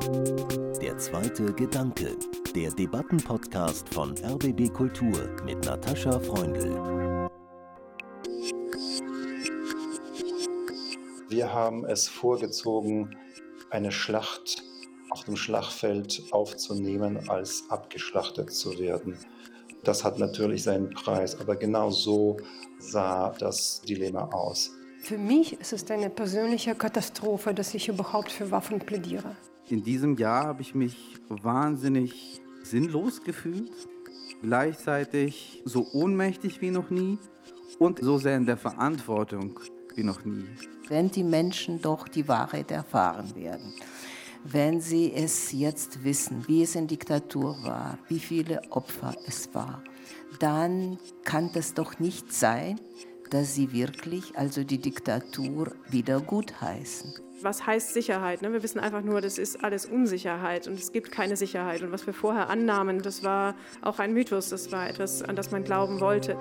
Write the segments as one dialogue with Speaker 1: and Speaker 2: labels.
Speaker 1: Der zweite Gedanke, der Debattenpodcast von RBB Kultur mit Natascha Freundl.
Speaker 2: Wir haben es vorgezogen, eine Schlacht auf dem Schlachtfeld aufzunehmen, als abgeschlachtet zu werden. Das hat natürlich seinen Preis, aber genau so sah das Dilemma aus.
Speaker 3: Für mich ist es eine persönliche Katastrophe, dass ich überhaupt für Waffen plädiere.
Speaker 4: In diesem Jahr habe ich mich wahnsinnig sinnlos gefühlt, gleichzeitig so ohnmächtig wie noch nie und so sehr in der Verantwortung wie noch nie.
Speaker 5: Wenn die Menschen doch die Wahrheit erfahren werden, wenn sie es jetzt wissen, wie es in Diktatur war, wie viele Opfer es war, dann kann das doch nicht sein, dass sie wirklich also die Diktatur wieder gutheißen.
Speaker 6: Was heißt Sicherheit? Ne? Wir wissen einfach nur, das ist alles Unsicherheit und es gibt keine Sicherheit. Und was wir vorher annahmen, das war auch ein Mythos, das war etwas, an das man glauben wollte.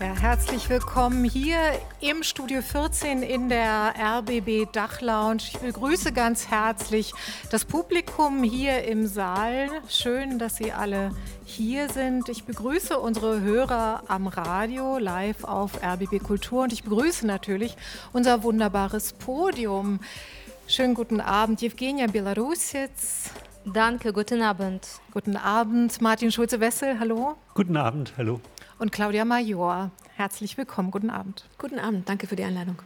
Speaker 7: Ja, herzlich willkommen hier im Studio 14 in der RBB Dachlounge. Ich begrüße ganz herzlich das Publikum hier im Saal. Schön, dass Sie alle hier sind. Ich begrüße unsere Hörer am Radio live auf RBB Kultur und ich begrüße natürlich unser wunderbares Podium. Schönen guten Abend, Evgenia Belarusitz.
Speaker 8: Danke, guten Abend.
Speaker 7: Guten Abend, Martin Schulze-Wessel, hallo.
Speaker 9: Guten Abend, hallo
Speaker 7: und Claudia Major. Herzlich willkommen, guten Abend.
Speaker 8: Guten Abend, danke für die Einladung.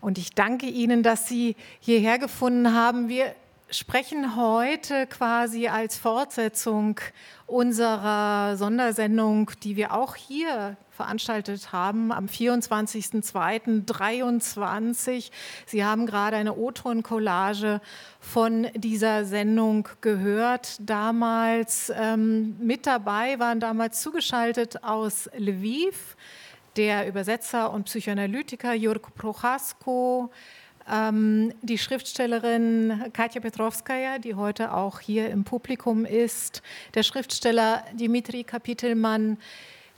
Speaker 7: Und ich danke Ihnen, dass Sie hierher gefunden haben. Wir sprechen heute quasi als Fortsetzung unserer Sondersendung, die wir auch hier veranstaltet haben, am 24.02.23. Sie haben gerade eine O-Ton-Collage von dieser Sendung gehört. Damals ähm, mit dabei waren damals zugeschaltet aus Lviv der Übersetzer und Psychoanalytiker Jurk Prochasko, ähm, die Schriftstellerin Katja Petrovskaya, die heute auch hier im Publikum ist, der Schriftsteller Dimitri Kapitelmann,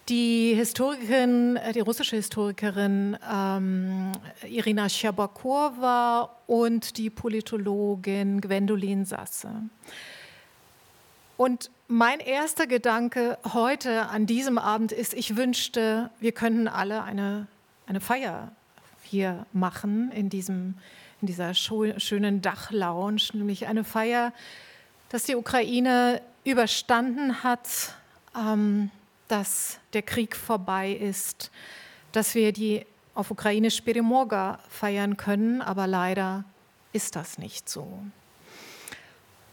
Speaker 7: die Historikerin, äh, die russische Historikerin ähm, Irina Scherbakowa und die Politologin Gwendolin Sasse. Und mein erster Gedanke heute an diesem Abend ist, ich wünschte, wir könnten alle eine, eine Feier hier machen in, diesem, in dieser schönen Dachlounge, nämlich eine Feier, dass die Ukraine überstanden hat, ähm, dass der Krieg vorbei ist, dass wir die auf ukrainisch Perimorga feiern können, aber leider ist das nicht so.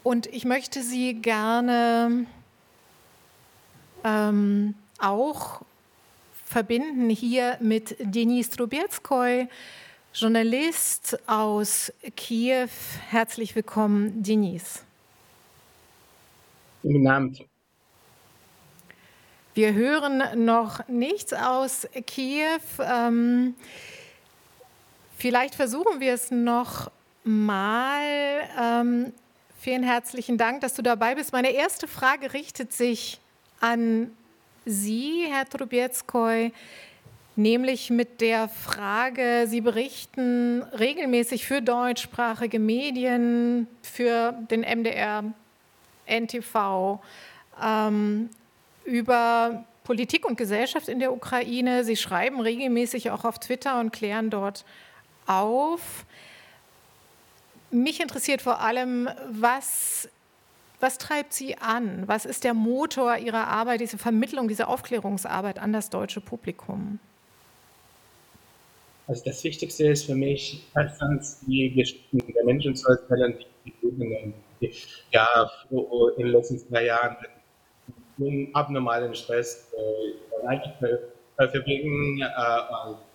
Speaker 7: Und ich möchte Sie gerne ähm, auch verbinden hier mit Denis Trubetskoy, Journalist aus Kiew. Herzlich willkommen, Denis.
Speaker 10: Guten Abend.
Speaker 7: Wir hören noch nichts aus Kiew. Ähm, vielleicht versuchen wir es noch mal. Ähm, vielen herzlichen Dank, dass du dabei bist. Meine erste Frage richtet sich an Sie, Herr Trubieckoy, nämlich mit der Frage, Sie berichten regelmäßig für deutschsprachige Medien, für den MDR, NTV, ähm, über Politik und Gesellschaft in der Ukraine. Sie schreiben regelmäßig auch auf Twitter und klären dort auf. Mich interessiert vor allem, was was treibt Sie an? Was ist der Motor Ihrer Arbeit, diese Vermittlung, diese Aufklärungsarbeit an das deutsche Publikum?
Speaker 10: Also das Wichtigste ist für mich, erstens die Geschichten der Menschen zu erzählen, die die ja in den letzten zwei Jahren mit abnormalen Stress äh, verbringen. Äh,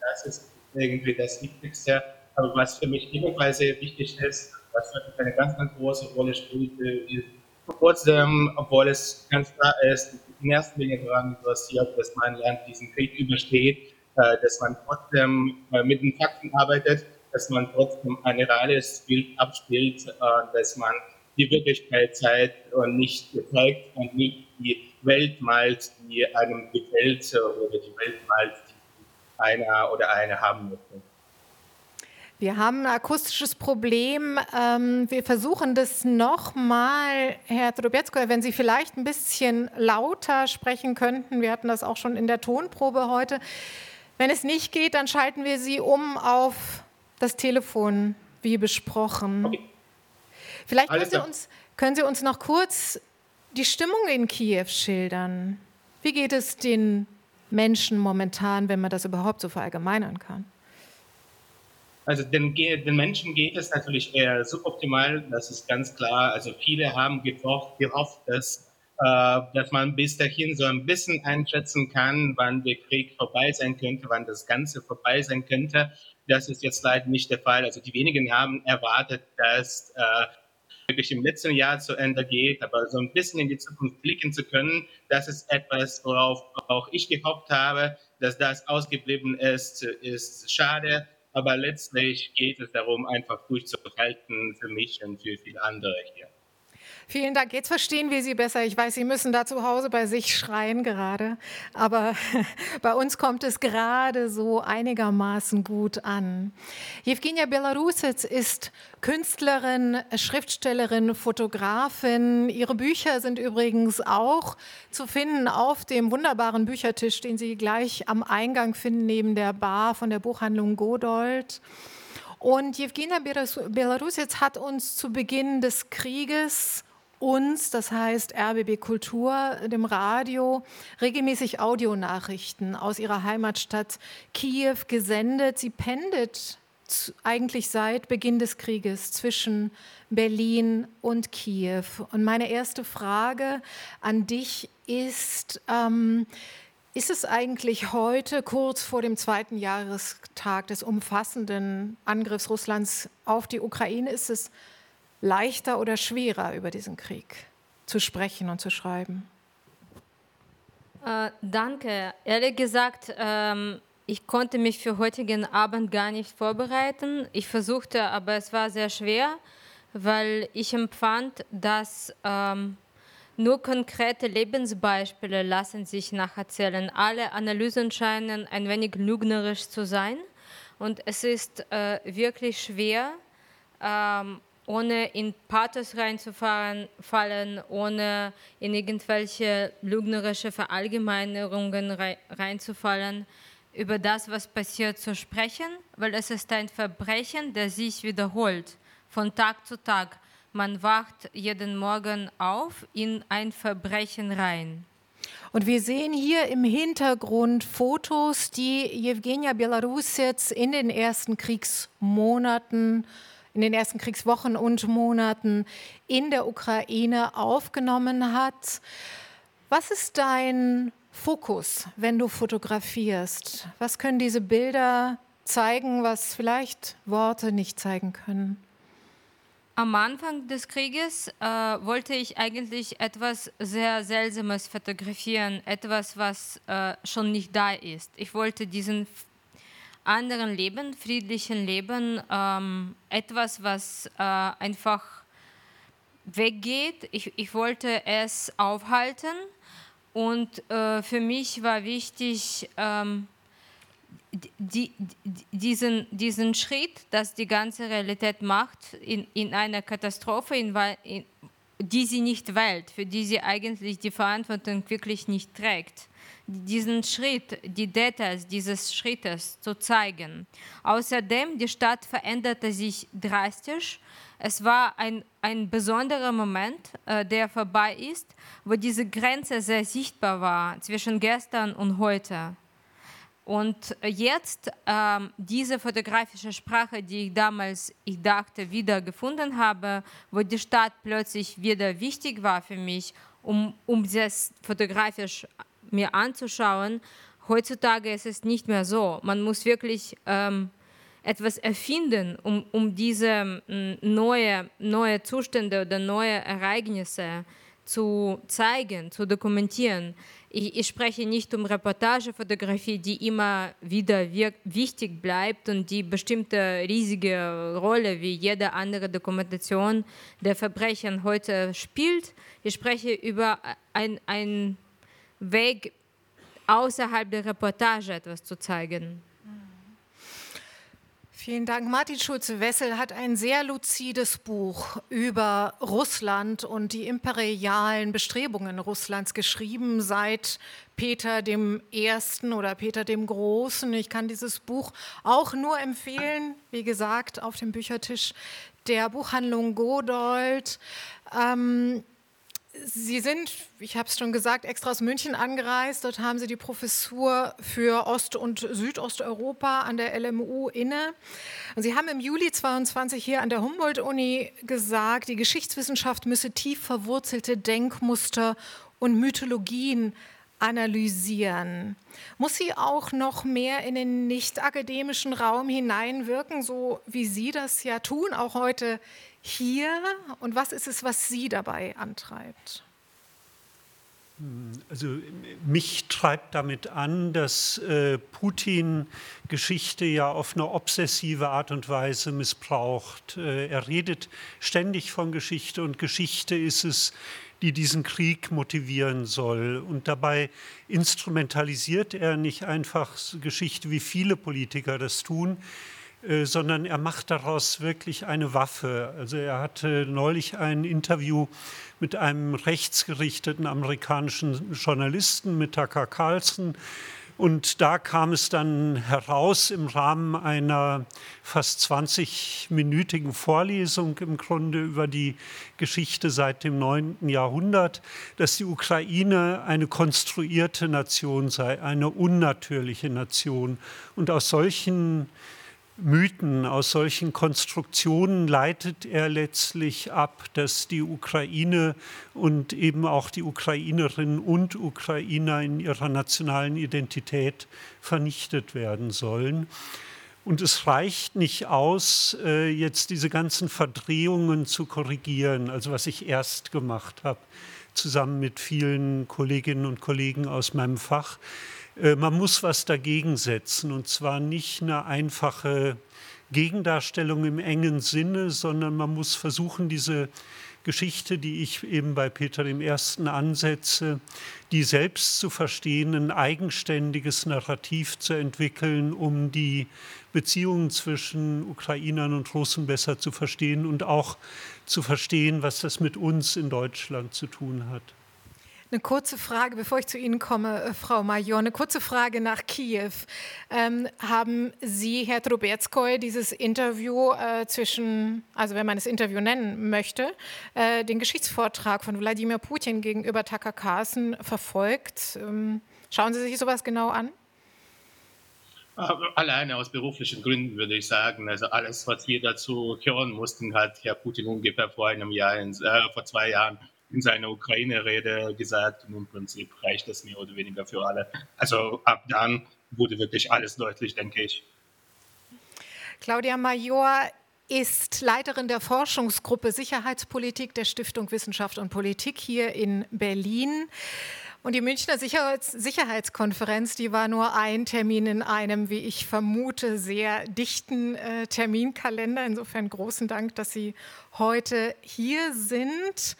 Speaker 10: das ist irgendwie das Wichtigste. Aber was für mich ebenfalls sehr wichtig ist, was eine ganz, ganz große Rolle spielt, ist Trotzdem, obwohl es ganz klar ist, in erster Linie daran interessiert, dass mein Land diesen Krieg übersteht, äh, dass man trotzdem äh, mit den Fakten arbeitet, dass man trotzdem ein reales Bild abspielt, äh, dass man die Wirklichkeit zeigt und nicht gezeigt und nicht die Welt malt, die einem gefällt oder die Welt malt, die einer oder eine haben möchte.
Speaker 7: Wir haben ein akustisches Problem. Ähm, wir versuchen das nochmal, Herr Drobietsko, wenn Sie vielleicht ein bisschen lauter sprechen könnten. Wir hatten das auch schon in der Tonprobe heute. Wenn es nicht geht, dann schalten wir Sie um auf das Telefon, wie besprochen. Okay. Vielleicht können Sie, uns, können Sie uns noch kurz die Stimmung in Kiew schildern. Wie geht es den Menschen momentan, wenn man das überhaupt so verallgemeinern kann?
Speaker 10: Also den, den, Menschen geht es natürlich eher suboptimal, das ist ganz klar. Also viele haben gehofft, gehofft dass, äh, dass man bis dahin so ein bisschen einschätzen kann, wann der Krieg vorbei sein könnte, wann das Ganze vorbei sein könnte. Das ist jetzt leider nicht der Fall. Also die wenigen haben erwartet, dass äh, wirklich im letzten Jahr zu Ende geht, aber so ein bisschen in die Zukunft blicken zu können, das ist etwas, worauf auch ich gehofft habe, dass das ausgeblieben ist, ist schade. Aber letztlich geht es darum, einfach durchzuhalten für mich und für viele andere hier.
Speaker 7: Vielen Dank. Jetzt verstehen wir Sie besser. Ich weiß, Sie müssen da zu Hause bei sich schreien gerade, aber bei uns kommt es gerade so einigermaßen gut an. Jewgenia Belarusec ist Künstlerin, Schriftstellerin, Fotografin. Ihre Bücher sind übrigens auch zu finden auf dem wunderbaren Büchertisch, den Sie gleich am Eingang finden, neben der Bar von der Buchhandlung Godold. Und Jewgenia Belarusec hat uns zu Beginn des Krieges uns, das heißt RBB Kultur, dem Radio, regelmäßig Audionachrichten aus ihrer Heimatstadt Kiew gesendet. Sie pendelt eigentlich seit Beginn des Krieges zwischen Berlin und Kiew. Und meine erste Frage an dich ist, ähm, ist es eigentlich heute, kurz vor dem zweiten Jahrestag des umfassenden Angriffs Russlands auf die Ukraine, ist es leichter oder schwerer über diesen Krieg zu sprechen und zu schreiben?
Speaker 8: Äh, danke. Ehrlich gesagt, ähm, ich konnte mich für heutigen Abend gar nicht vorbereiten. Ich versuchte, aber es war sehr schwer, weil ich empfand, dass ähm, nur konkrete Lebensbeispiele lassen sich nacherzählen. Alle Analysen scheinen ein wenig lügnerisch zu sein und es ist äh, wirklich schwer, ähm, ohne in Pathos reinzufallen, ohne in irgendwelche lügnerische Verallgemeinerungen reinzufallen, über das, was passiert, zu sprechen, weil es ist ein Verbrechen, das sich wiederholt, von Tag zu Tag. Man wacht jeden Morgen auf in ein Verbrechen rein.
Speaker 7: Und wir sehen hier im Hintergrund Fotos, die Jewgenia Belarusets in den ersten Kriegsmonaten in den ersten Kriegswochen und Monaten in der Ukraine aufgenommen hat. Was ist dein Fokus, wenn du fotografierst? Was können diese Bilder zeigen, was vielleicht Worte nicht zeigen können?
Speaker 8: Am Anfang des Krieges äh, wollte ich eigentlich etwas sehr Seltsames fotografieren, etwas, was äh, schon nicht da ist. Ich wollte diesen anderen Leben, friedlichen Leben, ähm, etwas, was äh, einfach weggeht. Ich, ich wollte es aufhalten und äh, für mich war wichtig, ähm, die, die, diesen, diesen Schritt, dass die ganze Realität macht in, in einer Katastrophe, in, in, die sie nicht wählt, für die sie eigentlich die Verantwortung wirklich nicht trägt diesen Schritt, die Details dieses Schrittes zu zeigen. Außerdem, die Stadt veränderte sich drastisch. Es war ein, ein besonderer Moment, äh, der vorbei ist, wo diese Grenze sehr sichtbar war zwischen gestern und heute. Und jetzt ähm, diese fotografische Sprache, die ich damals, ich dachte, wieder gefunden habe, wo die Stadt plötzlich wieder wichtig war für mich, um, um das fotografisch mir anzuschauen. Heutzutage ist es nicht mehr so. Man muss wirklich ähm, etwas erfinden, um, um diese neue, neue Zustände oder neue Ereignisse zu zeigen, zu dokumentieren. Ich, ich, spreche nicht um Reportagefotografie, die immer wieder wichtig bleibt und die bestimmte riesige Rolle wie jede andere Dokumentation der Verbrechen heute spielt. Ich spreche über ein, ein Weg, außerhalb der Reportage etwas zu zeigen.
Speaker 7: Vielen Dank. Martin Schulze-Wessel hat ein sehr luzides Buch über Russland und die imperialen Bestrebungen Russlands geschrieben seit Peter dem Ersten oder Peter dem Großen. Ich kann dieses Buch auch nur empfehlen, wie gesagt, auf dem Büchertisch der Buchhandlung Godold. Ähm, Sie sind, ich habe es schon gesagt, extra aus München angereist. Dort haben Sie die Professur für Ost- und Südosteuropa an der LMU inne. Und Sie haben im Juli 22 hier an der Humboldt-Uni gesagt, die Geschichtswissenschaft müsse tief verwurzelte Denkmuster und Mythologien analysieren. Muss sie auch noch mehr in den nicht akademischen Raum hineinwirken, so wie Sie das ja tun, auch heute hier und was ist es, was Sie dabei antreibt?
Speaker 9: Also mich treibt damit an, dass äh, Putin Geschichte ja auf eine obsessive Art und Weise missbraucht. Äh, er redet ständig von Geschichte und Geschichte ist es, die diesen Krieg motivieren soll. Und dabei instrumentalisiert er nicht einfach Geschichte, wie viele Politiker das tun, äh, sondern er macht daraus wirklich eine Waffe. Also er hatte neulich ein Interview mit einem rechtsgerichteten amerikanischen Journalisten, mit Tucker Carlson. Und da kam es dann heraus im Rahmen einer fast 20-minütigen Vorlesung im Grunde über die Geschichte seit dem 9. Jahrhundert, dass die Ukraine eine konstruierte Nation sei, eine unnatürliche Nation. Und aus solchen Mythen, aus solchen Konstruktionen leitet er letztlich ab, dass die Ukraine und eben auch die Ukrainerinnen und Ukrainer in ihrer nationalen Identität vernichtet werden sollen. Und es reicht nicht aus, äh, jetzt diese ganzen Verdrehungen zu korrigieren, also was ich erst gemacht habe, zusammen mit vielen Kolleginnen und Kollegen aus meinem Fach man muss was dagegen setzen und zwar nicht eine einfache Gegendarstellung im engen Sinne, sondern man muss versuchen, diese Geschichte, die ich eben bei Peter dem Ersten ansetze, die selbst zu verstehen, ein eigenständiges Narrativ zu entwickeln, um die Beziehungen zwischen Ukrainern und Russen besser zu verstehen und auch zu verstehen, was das mit uns in Deutschland zu tun hat.
Speaker 7: Eine kurze Frage, bevor ich zu Ihnen komme, äh, Frau Major, eine kurze Frage nach Kiew. Ähm, haben Sie, Herr Trubetskoy, dieses Interview äh, zwischen, also wenn man das Interview nennen möchte, äh, den Geschichtsvortrag von Wladimir Putin gegenüber Tucker Carlson verfolgt? Ähm, schauen Sie sich sowas genau an?
Speaker 10: Alleine aus beruflichen Gründen würde ich sagen, also alles, was wir dazu hören mussten, hat Herr Putin ungefähr vor einem Jahr, äh, vor zwei Jahren in seiner Ukraine-Rede gesagt und im Prinzip reicht das mehr oder weniger für alle. Also ab dann wurde wirklich alles deutlich, denke ich.
Speaker 7: Claudia Major ist Leiterin der Forschungsgruppe Sicherheitspolitik der Stiftung Wissenschaft und Politik hier in Berlin. Und die Münchner Sicherheits Sicherheitskonferenz, die war nur ein Termin in einem, wie ich vermute, sehr dichten äh, Terminkalender. Insofern großen Dank, dass Sie heute hier sind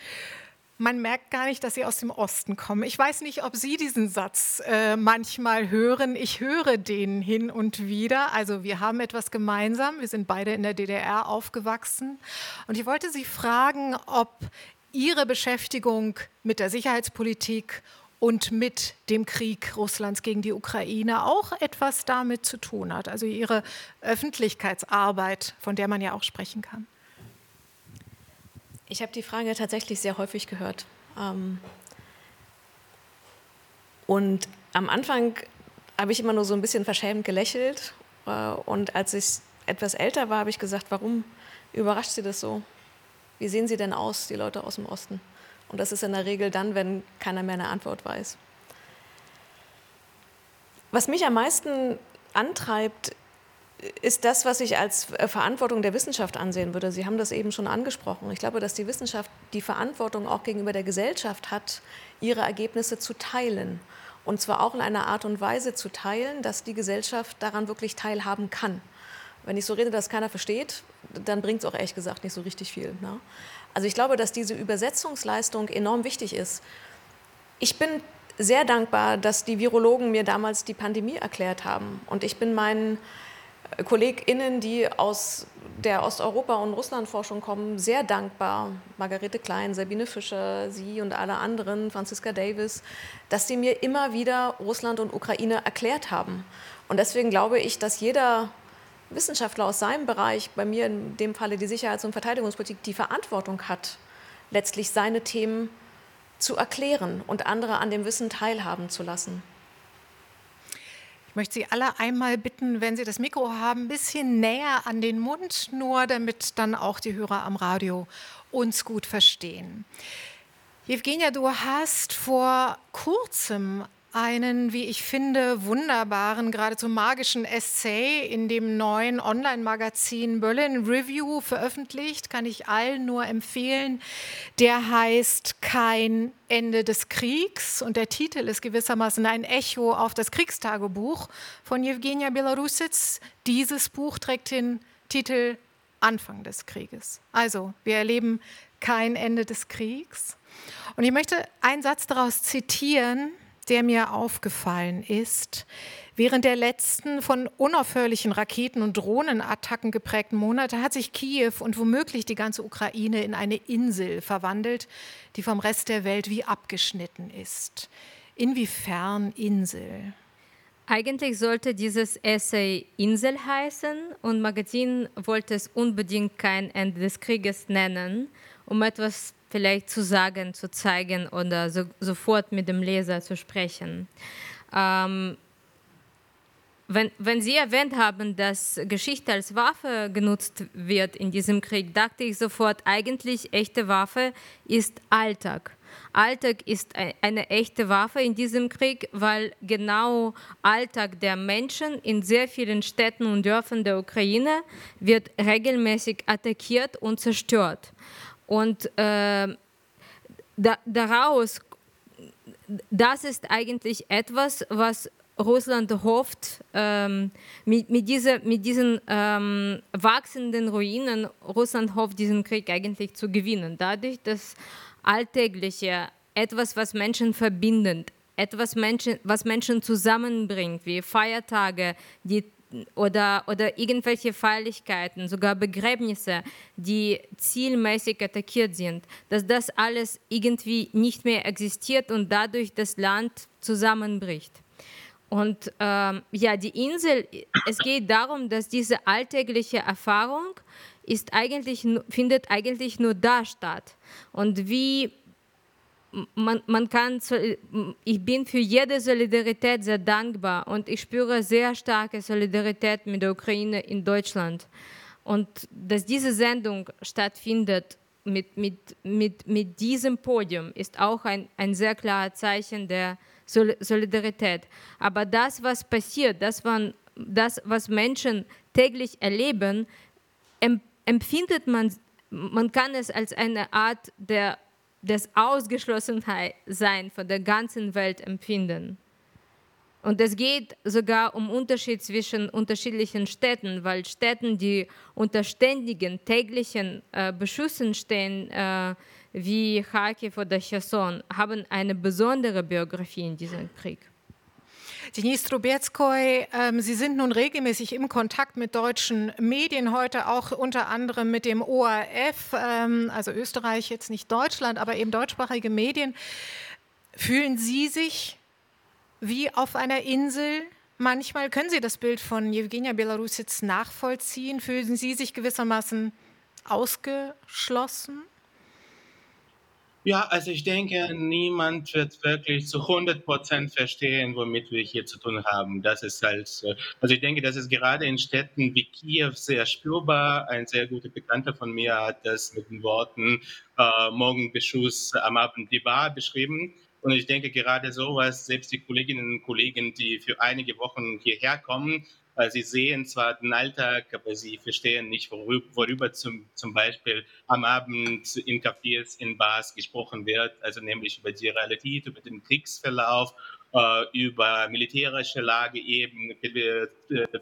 Speaker 7: man merkt gar nicht, dass sie aus dem Osten kommen. Ich weiß nicht, ob Sie diesen Satz äh, manchmal hören. Ich höre den hin und wieder. Also wir haben etwas gemeinsam. Wir sind beide in der DDR aufgewachsen. Und ich wollte Sie fragen, ob Ihre Beschäftigung mit der Sicherheitspolitik und mit dem Krieg Russlands gegen die Ukraine auch etwas damit zu tun hat. Also Ihre Öffentlichkeitsarbeit, von der man ja auch sprechen kann.
Speaker 6: Ich habe die Frage tatsächlich sehr häufig gehört. Ähm, und am Anfang habe ich immer nur so ein bisschen verschämt gelächelt. Äh, und als ich etwas älter war, habe ich gesagt, warum überrascht Sie das so? Wie sehen Sie denn aus, die Leute aus dem Osten? Und das ist in der Regel dann, wenn keiner mehr eine Antwort weiß. Was mich am meisten antreibt, ist das, was ich als äh, Verantwortung der Wissenschaft ansehen würde. Sie haben das eben schon angesprochen. Ich glaube, dass die Wissenschaft die Verantwortung auch gegenüber der Gesellschaft hat, ihre Ergebnisse zu teilen. Und zwar auch in einer Art und Weise zu teilen, dass die Gesellschaft daran wirklich teilhaben kann. Wenn ich so rede, dass keiner versteht, dann bringt es auch ehrlich gesagt nicht so richtig viel. Ne? Also ich glaube, dass diese Übersetzungsleistung enorm wichtig ist. Ich bin sehr dankbar, dass die Virologen mir damals die Pandemie erklärt haben. Und ich bin meinen KollegInnen, die aus der Osteuropa- und Russlandforschung kommen, sehr dankbar, Margarete Klein, Sabine Fischer, Sie und alle anderen, Franziska Davis, dass sie mir immer wieder Russland und Ukraine erklärt haben. Und deswegen glaube ich, dass jeder Wissenschaftler aus seinem Bereich, bei mir in dem Falle die Sicherheits- und Verteidigungspolitik, die Verantwortung hat, letztlich seine Themen zu erklären und andere an dem Wissen teilhaben zu lassen.
Speaker 7: Ich möchte Sie alle einmal bitten, wenn Sie das Mikro haben, ein bisschen näher an den Mund, nur damit dann auch die Hörer am Radio uns gut verstehen. Evgenia, du hast vor kurzem einen, wie ich finde, wunderbaren, geradezu magischen Essay in dem neuen Online-Magazin Berlin Review veröffentlicht. Kann ich allen nur empfehlen. Der heißt Kein Ende des Kriegs und der Titel ist gewissermaßen ein Echo auf das Kriegstagebuch von Jewgenia Belarusitz. Dieses Buch trägt den Titel Anfang des Krieges. Also, wir erleben kein Ende des Kriegs. Und ich möchte einen Satz daraus zitieren, der mir aufgefallen ist. Während der letzten von unaufhörlichen Raketen- und Drohnenattacken geprägten Monate hat sich Kiew und womöglich die ganze Ukraine in eine Insel verwandelt, die vom Rest der Welt wie abgeschnitten ist. Inwiefern Insel?
Speaker 8: Eigentlich sollte dieses Essay Insel heißen und Magazin wollte es unbedingt kein Ende des Krieges nennen, um etwas vielleicht zu sagen, zu zeigen oder so, sofort mit dem Leser zu sprechen. Ähm, wenn, wenn, Sie erwähnt haben, dass Geschichte als Waffe genutzt wird in diesem Krieg, dachte ich sofort, eigentlich echte Waffe ist Alltag. Alltag ist eine echte Waffe in diesem Krieg, weil genau Alltag der Menschen in sehr vielen Städten und Dörfern der Ukraine wird regelmäßig attackiert und zerstört. Und äh, da, daraus, das ist eigentlich etwas, was Russland hofft, ähm, mit, mit, dieser, mit diesen ähm, wachsenden Ruinen, Russland hofft, diesen Krieg eigentlich zu gewinnen. Dadurch, dass Alltägliche, etwas, was Menschen verbindet, etwas, Menschen, was Menschen zusammenbringt, wie Feiertage, die oder, oder irgendwelche Feierlichkeiten, sogar Begräbnisse, die zielmäßig attackiert sind, dass das alles irgendwie nicht mehr existiert und dadurch das Land zusammenbricht. Und ähm, ja, die Insel, es geht darum, dass diese alltägliche Erfahrung ist eigentlich, findet eigentlich nur da statt. Und wie man, man kann, ich bin für jede Solidarität sehr dankbar und ich spüre sehr starke Solidarität mit der Ukraine in Deutschland. Und dass diese Sendung stattfindet mit, mit, mit, mit diesem Podium ist auch ein, ein sehr klares Zeichen der Solidarität. Aber das, was passiert, das, man, das was Menschen täglich erleben, empfindet man, man kann es als eine Art der des Ausgeschlossensein von der ganzen Welt empfinden. Und es geht sogar um Unterschied zwischen unterschiedlichen Städten, weil Städten, die unter ständigen täglichen äh, Beschüssen stehen, äh, wie Kharkiv oder Cherson, haben eine besondere Biografie in diesem Krieg.
Speaker 7: Denise Trubetskoy, ähm, Sie sind nun regelmäßig im Kontakt mit deutschen Medien, heute auch unter anderem mit dem ORF, ähm, also Österreich, jetzt nicht Deutschland, aber eben deutschsprachige Medien. Fühlen Sie sich wie auf einer Insel? Manchmal können Sie das Bild von Jewgenia Belarusitz nachvollziehen. Fühlen Sie sich gewissermaßen ausgeschlossen?
Speaker 10: Ja, also ich denke, niemand wird wirklich zu 100 Prozent verstehen, womit wir hier zu tun haben. Das ist halt, also ich denke, das ist gerade in Städten wie Kiew sehr spürbar. Ein sehr guter Bekannter von mir hat das mit den Worten äh, Morgenbeschuss am Abend die Bar beschrieben. Und ich denke gerade sowas, selbst die Kolleginnen und Kollegen, die für einige Wochen hierher kommen, Sie sehen zwar den Alltag, aber sie verstehen nicht, worüber, worüber zum, zum Beispiel am Abend in Cafés, in Bars gesprochen wird, also nämlich über die Realität, über den Kriegsverlauf, äh, über militärische Lage eben,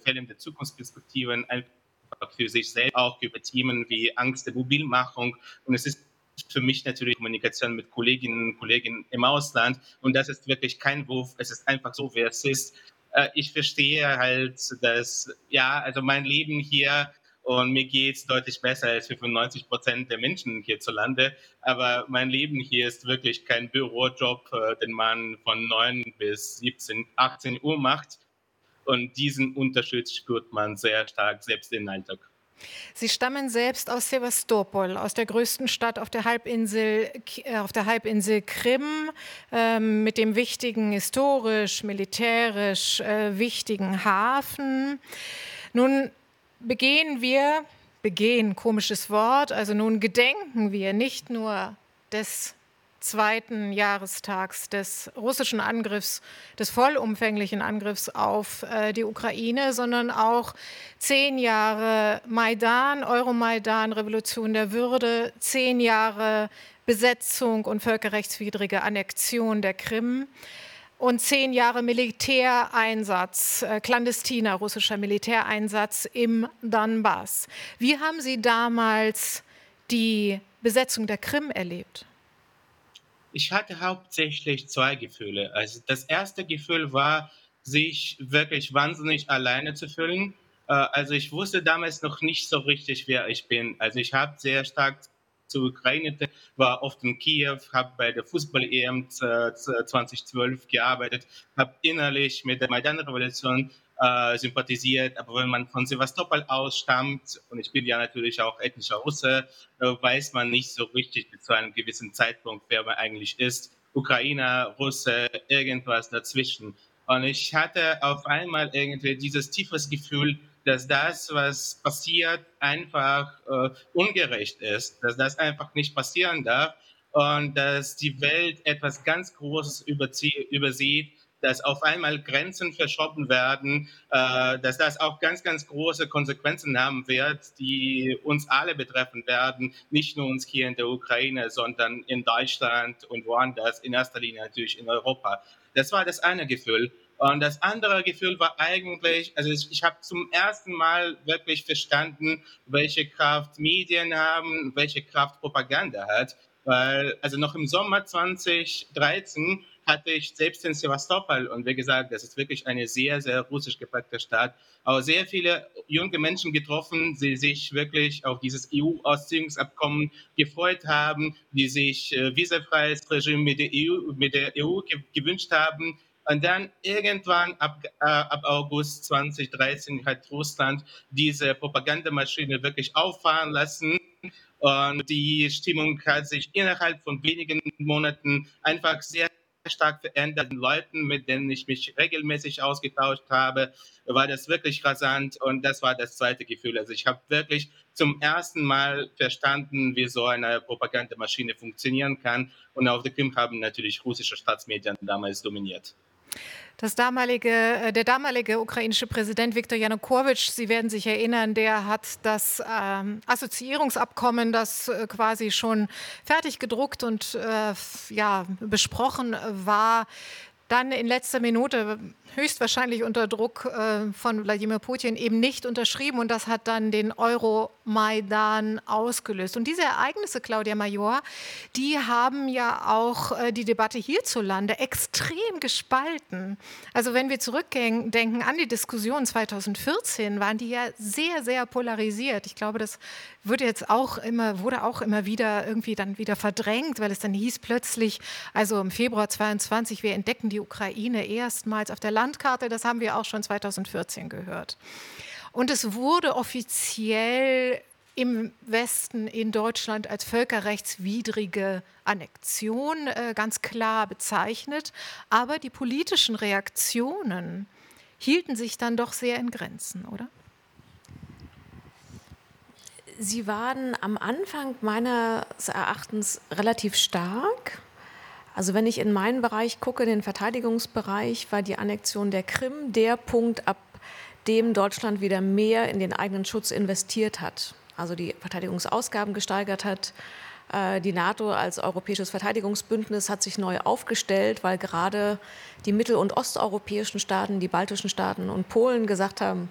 Speaker 10: fehlende Zukunftsperspektiven, einfach für sich selbst, auch über Themen wie Angst der Mobilmachung. Und es ist für mich natürlich Kommunikation mit Kolleginnen und Kollegen im Ausland. Und das ist wirklich kein Wurf. Es ist einfach so, wie es ist. Äh, ich verstehe halt, dass, ja, also mein Leben hier und mir geht es deutlich besser als 95 Prozent der Menschen hierzulande. Aber mein Leben hier ist wirklich kein Bürojob, äh, den man von 9 bis 17, 18 Uhr macht. Und diesen Unterschied spürt man sehr stark, selbst im Alltag.
Speaker 7: Sie stammen selbst aus Sevastopol, aus der größten Stadt auf der Halbinsel, äh, auf der Halbinsel Krim, äh, mit dem wichtigen historisch, militärisch äh, wichtigen Hafen. Nun begehen wir, begehen, komisches Wort, also nun gedenken wir nicht nur des zweiten Jahrestags des russischen Angriffs, des vollumfänglichen Angriffs auf äh, die Ukraine, sondern auch zehn Jahre Maidan, Euromaidan, Revolution der Würde, zehn Jahre Besetzung und völkerrechtswidrige Annexion der Krim und zehn Jahre Militäreinsatz, äh, clandestiner russischer Militäreinsatz im Donbass. Wie haben Sie damals die Besetzung der Krim erlebt?
Speaker 10: Ich hatte hauptsächlich zwei Gefühle. Also das erste Gefühl war, sich wirklich wahnsinnig alleine zu fühlen. Äh, also ich wusste damals noch nicht so richtig, wer ich bin. Also ich habe sehr stark zur Ukraine, war oft in Kiew, habe bei der Fußball-EM 2012 gearbeitet, habe innerlich mit der Maidan-Revolution äh, sympathisiert. Aber wenn man von Sevastopol ausstammt, und ich bin ja natürlich auch ethnischer Russe, äh, weiß man nicht so richtig bis zu einem gewissen Zeitpunkt, wer man eigentlich ist. Ukrainer, Russe, irgendwas dazwischen. Und ich hatte auf einmal irgendwie dieses tiefes Gefühl, dass das, was passiert, einfach äh, ungerecht ist, dass das einfach nicht passieren darf und dass die Welt etwas ganz Großes übersieht, dass auf einmal Grenzen verschoben werden, äh, dass das auch ganz, ganz große Konsequenzen haben wird, die uns alle betreffen werden, nicht nur uns hier in der Ukraine, sondern in Deutschland und woanders, in erster Linie natürlich in Europa. Das war das eine Gefühl. Und das andere Gefühl war eigentlich, also ich, ich habe zum ersten Mal wirklich verstanden, welche Kraft Medien haben, welche Kraft Propaganda hat. Weil, also noch im Sommer 2013 hatte ich selbst in Sevastopol und wie gesagt, das ist wirklich eine sehr, sehr russisch geprägte Stadt, aber sehr viele junge Menschen getroffen, die sich wirklich auf dieses EU-Ausziehungsabkommen gefreut haben, die sich äh, visafreies Regime mit der EU, mit der EU gewünscht haben, und dann irgendwann ab, äh, ab August 2013 hat Russland diese Propagandamaschine wirklich auffahren lassen. Und die Stimmung hat sich innerhalb von wenigen Monaten einfach sehr stark verändert. Leuten, mit denen ich mich regelmäßig ausgetauscht habe, war das wirklich rasant. Und das war das zweite Gefühl. Also ich habe wirklich zum ersten Mal verstanden, wie so eine Propagandamaschine funktionieren kann. Und auf der Krim haben natürlich russische Staatsmedien damals dominiert.
Speaker 7: Das damalige, äh, der damalige ukrainische Präsident Viktor Janukowitsch, Sie werden sich erinnern, der hat das ähm, Assoziierungsabkommen, das äh, quasi schon fertig gedruckt und äh, ja, besprochen war, dann in letzter Minute höchstwahrscheinlich unter Druck äh, von Wladimir Putin eben nicht unterschrieben und das hat dann den Euromaidan ausgelöst. Und diese Ereignisse, Claudia Major, die haben ja auch äh, die Debatte hierzulande extrem gespalten. Also wenn wir zurückdenken an die Diskussion 2014, waren die ja sehr, sehr polarisiert. Ich glaube, das wurde jetzt auch immer, wurde auch immer wieder irgendwie dann wieder verdrängt, weil es dann hieß plötzlich, also im Februar 22, wir entdecken die Ukraine erstmals auf der Land Landkarte, das haben wir auch schon 2014 gehört. Und es wurde offiziell im Westen in Deutschland als völkerrechtswidrige Annexion äh, ganz klar bezeichnet. Aber die politischen Reaktionen hielten sich dann doch sehr in Grenzen, oder?
Speaker 6: Sie waren am Anfang meines Erachtens relativ stark. Also wenn ich in meinen Bereich gucke, den Verteidigungsbereich, war die Annexion der Krim der Punkt, ab dem Deutschland wieder mehr in den eigenen Schutz investiert hat. Also die Verteidigungsausgaben gesteigert hat. Äh, die NATO als europäisches Verteidigungsbündnis hat sich neu aufgestellt, weil gerade die mittel- und osteuropäischen Staaten, die baltischen Staaten und Polen gesagt haben,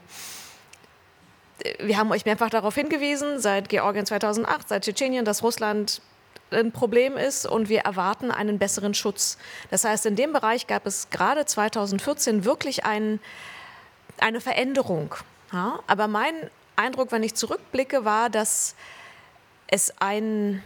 Speaker 6: äh, wir haben euch mehrfach darauf hingewiesen, seit Georgien 2008, seit Tschetschenien, dass Russland ein Problem ist und wir erwarten einen besseren Schutz. Das heißt, in dem Bereich gab es gerade 2014 wirklich ein, eine Veränderung. Ja? Aber mein Eindruck, wenn ich zurückblicke, war, dass es ein,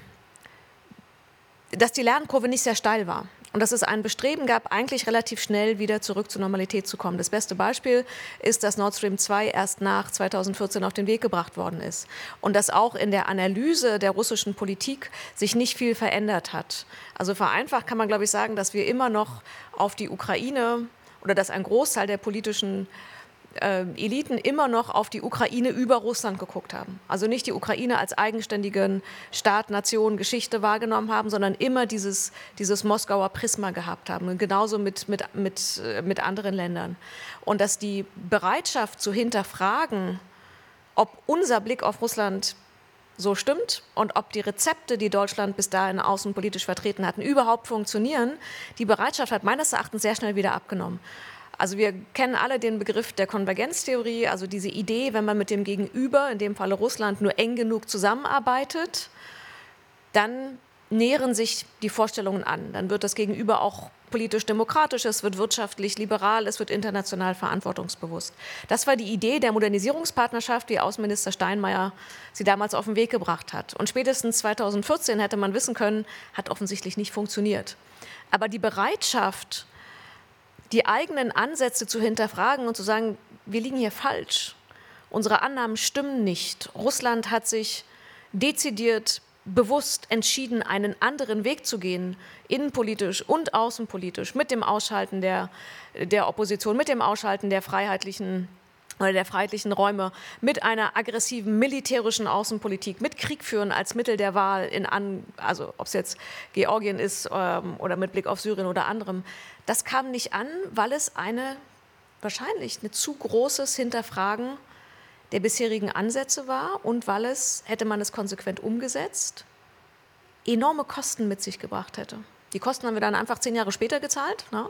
Speaker 6: dass die Lernkurve nicht sehr steil war und dass es ein Bestreben gab, eigentlich relativ schnell wieder zurück zur Normalität zu kommen. Das beste Beispiel ist, dass Nord Stream 2 erst nach 2014 auf den Weg gebracht worden ist und dass auch in der Analyse der russischen Politik sich nicht viel verändert hat. Also vereinfacht kann man, glaube ich, sagen, dass wir immer noch auf die Ukraine oder dass ein Großteil der politischen äh, Eliten immer noch auf die Ukraine über Russland geguckt haben. Also nicht die Ukraine als eigenständigen Staat, Nation, Geschichte wahrgenommen haben, sondern immer dieses, dieses Moskauer Prisma gehabt haben. Und genauso mit, mit, mit, äh, mit anderen Ländern. Und dass die Bereitschaft zu hinterfragen, ob unser Blick auf Russland so stimmt und ob die Rezepte, die Deutschland bis dahin außenpolitisch vertreten hatten, überhaupt funktionieren, die Bereitschaft hat meines Erachtens sehr schnell wieder abgenommen. Also wir kennen alle den Begriff der Konvergenztheorie, also diese Idee, wenn man mit dem Gegenüber, in dem Falle Russland, nur eng genug zusammenarbeitet, dann nähren sich die Vorstellungen an. Dann wird das Gegenüber auch politisch demokratisch, es wird wirtschaftlich liberal, es wird international verantwortungsbewusst. Das war die Idee der Modernisierungspartnerschaft, die Außenminister Steinmeier sie damals auf den Weg gebracht hat. Und spätestens 2014 hätte man wissen können, hat offensichtlich nicht funktioniert. Aber die Bereitschaft, die eigenen Ansätze zu hinterfragen und zu sagen, wir liegen hier falsch. Unsere Annahmen stimmen nicht. Russland hat sich dezidiert bewusst entschieden, einen anderen Weg zu gehen, innenpolitisch und außenpolitisch, mit dem Ausschalten der, der Opposition, mit dem Ausschalten der freiheitlichen oder der freiheitlichen Räume mit einer aggressiven militärischen Außenpolitik, mit Krieg führen als Mittel der Wahl in an, also ob es jetzt Georgien ist ähm, oder mit Blick auf Syrien oder anderem, das kam nicht an, weil es eine wahrscheinlich ein zu großes Hinterfragen der bisherigen Ansätze war und weil es, hätte man es konsequent umgesetzt, enorme Kosten mit sich gebracht hätte. Die Kosten haben wir dann einfach zehn Jahre später gezahlt. Ne?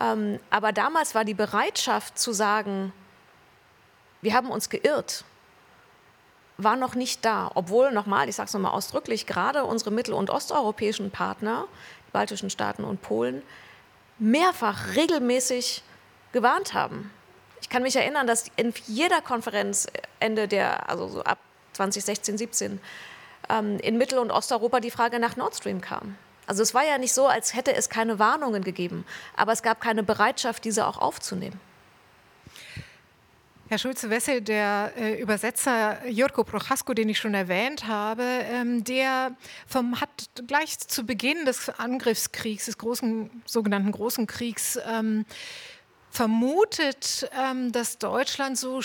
Speaker 6: Ähm, aber damals war die Bereitschaft zu sagen, wir haben uns geirrt, war noch nicht da. Obwohl, nochmal, ich sage es nochmal ausdrücklich, gerade unsere mittel- und osteuropäischen Partner, die baltischen Staaten und Polen, mehrfach regelmäßig gewarnt haben. Ich kann mich erinnern, dass in jeder Konferenz Ende der, also so ab 2016, 17, ähm, in Mittel- und Osteuropa die Frage nach Nord Stream kam. Also es war ja nicht so, als hätte es keine Warnungen gegeben, aber es gab keine Bereitschaft, diese auch aufzunehmen.
Speaker 7: Herr Schulze-Wessel, der äh, Übersetzer Jurko Prochasko, den ich schon erwähnt habe, ähm, der vom, hat gleich zu Beginn des Angriffskriegs, des großen, sogenannten Großen Kriegs, ähm, vermutet, ähm, dass Deutschland so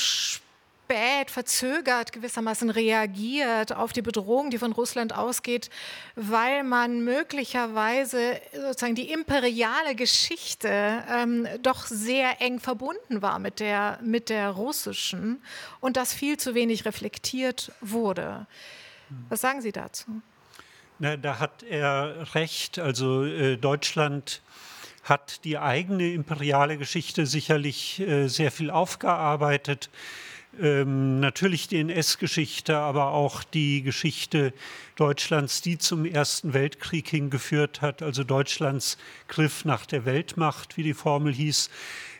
Speaker 7: spät, verzögert gewissermaßen reagiert auf die Bedrohung, die von Russland ausgeht, weil man möglicherweise sozusagen die imperiale Geschichte ähm, doch sehr eng verbunden war mit der, mit der russischen und das viel zu wenig reflektiert wurde. Was sagen Sie dazu?
Speaker 9: Na, da hat er recht. Also äh, Deutschland hat die eigene imperiale Geschichte sicherlich äh, sehr viel aufgearbeitet ähm, natürlich die NS-Geschichte, aber auch die Geschichte Deutschlands, die zum Ersten Weltkrieg hingeführt hat, also Deutschlands Griff nach der Weltmacht, wie die Formel hieß.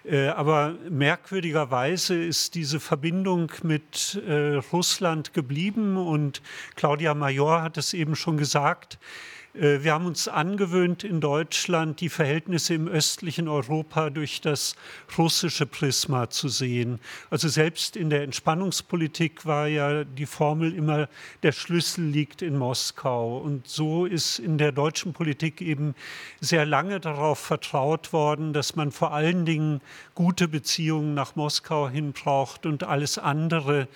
Speaker 9: Äh, aber merkwürdigerweise ist diese Verbindung mit äh, Russland geblieben und Claudia Major hat es eben schon gesagt. Äh, wir haben uns angewöhnt in Deutschland, die Verhältnisse im östlichen Europa durch das russische Prisma zu sehen. Also selbst in der Entspannungspolitik war ja die Formel immer, der Schlüssel liegt in Moskau. Und so ist in der deutschen Politik eben sehr lange darauf vertraut worden, dass man vor allen Dingen gute Beziehungen nach Moskau hin braucht und alles andere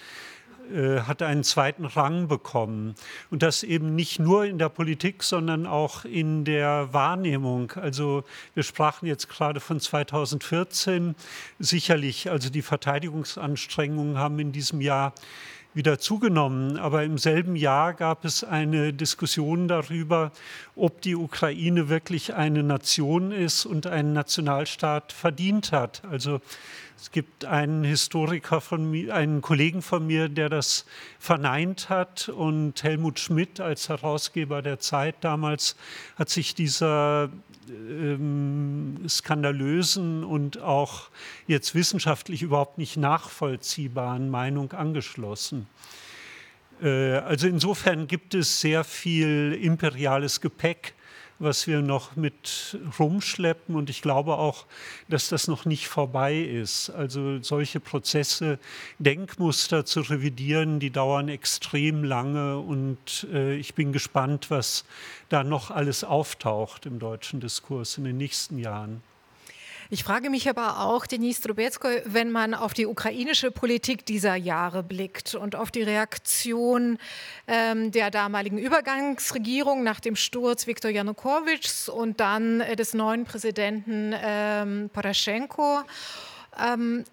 Speaker 9: äh, hat einen zweiten Rang bekommen. Und das eben nicht nur in der Politik, sondern auch in der Wahrnehmung. Also wir sprachen jetzt gerade von 2014. Sicherlich, also die Verteidigungsanstrengungen haben in diesem Jahr wieder zugenommen. Aber im selben Jahr gab es eine Diskussion darüber, ob die Ukraine wirklich eine Nation ist und einen Nationalstaat verdient hat. Also Es gibt einen Historiker von mir, einen Kollegen von mir, der das verneint hat. Und Helmut Schmidt als Herausgeber der Zeit damals hat sich dieser ähm, skandalösen und auch jetzt wissenschaftlich überhaupt nicht nachvollziehbaren Meinung angeschlossen. Äh, also insofern gibt es sehr viel imperiales Gepäck was wir noch mit rumschleppen. Und ich glaube auch, dass das noch nicht vorbei ist. Also solche Prozesse, Denkmuster zu revidieren, die dauern extrem lange. Und äh, ich bin gespannt, was da noch alles auftaucht im deutschen Diskurs in den nächsten Jahren.
Speaker 7: Ich frage mich aber auch, Denis Trubetsko, wenn man auf die ukrainische Politik dieser Jahre blickt und auf die Reaktion ähm, der damaligen Übergangsregierung nach dem Sturz Viktor Janukowitschs und dann äh, des neuen Präsidenten ähm, Poroschenko. Ähm,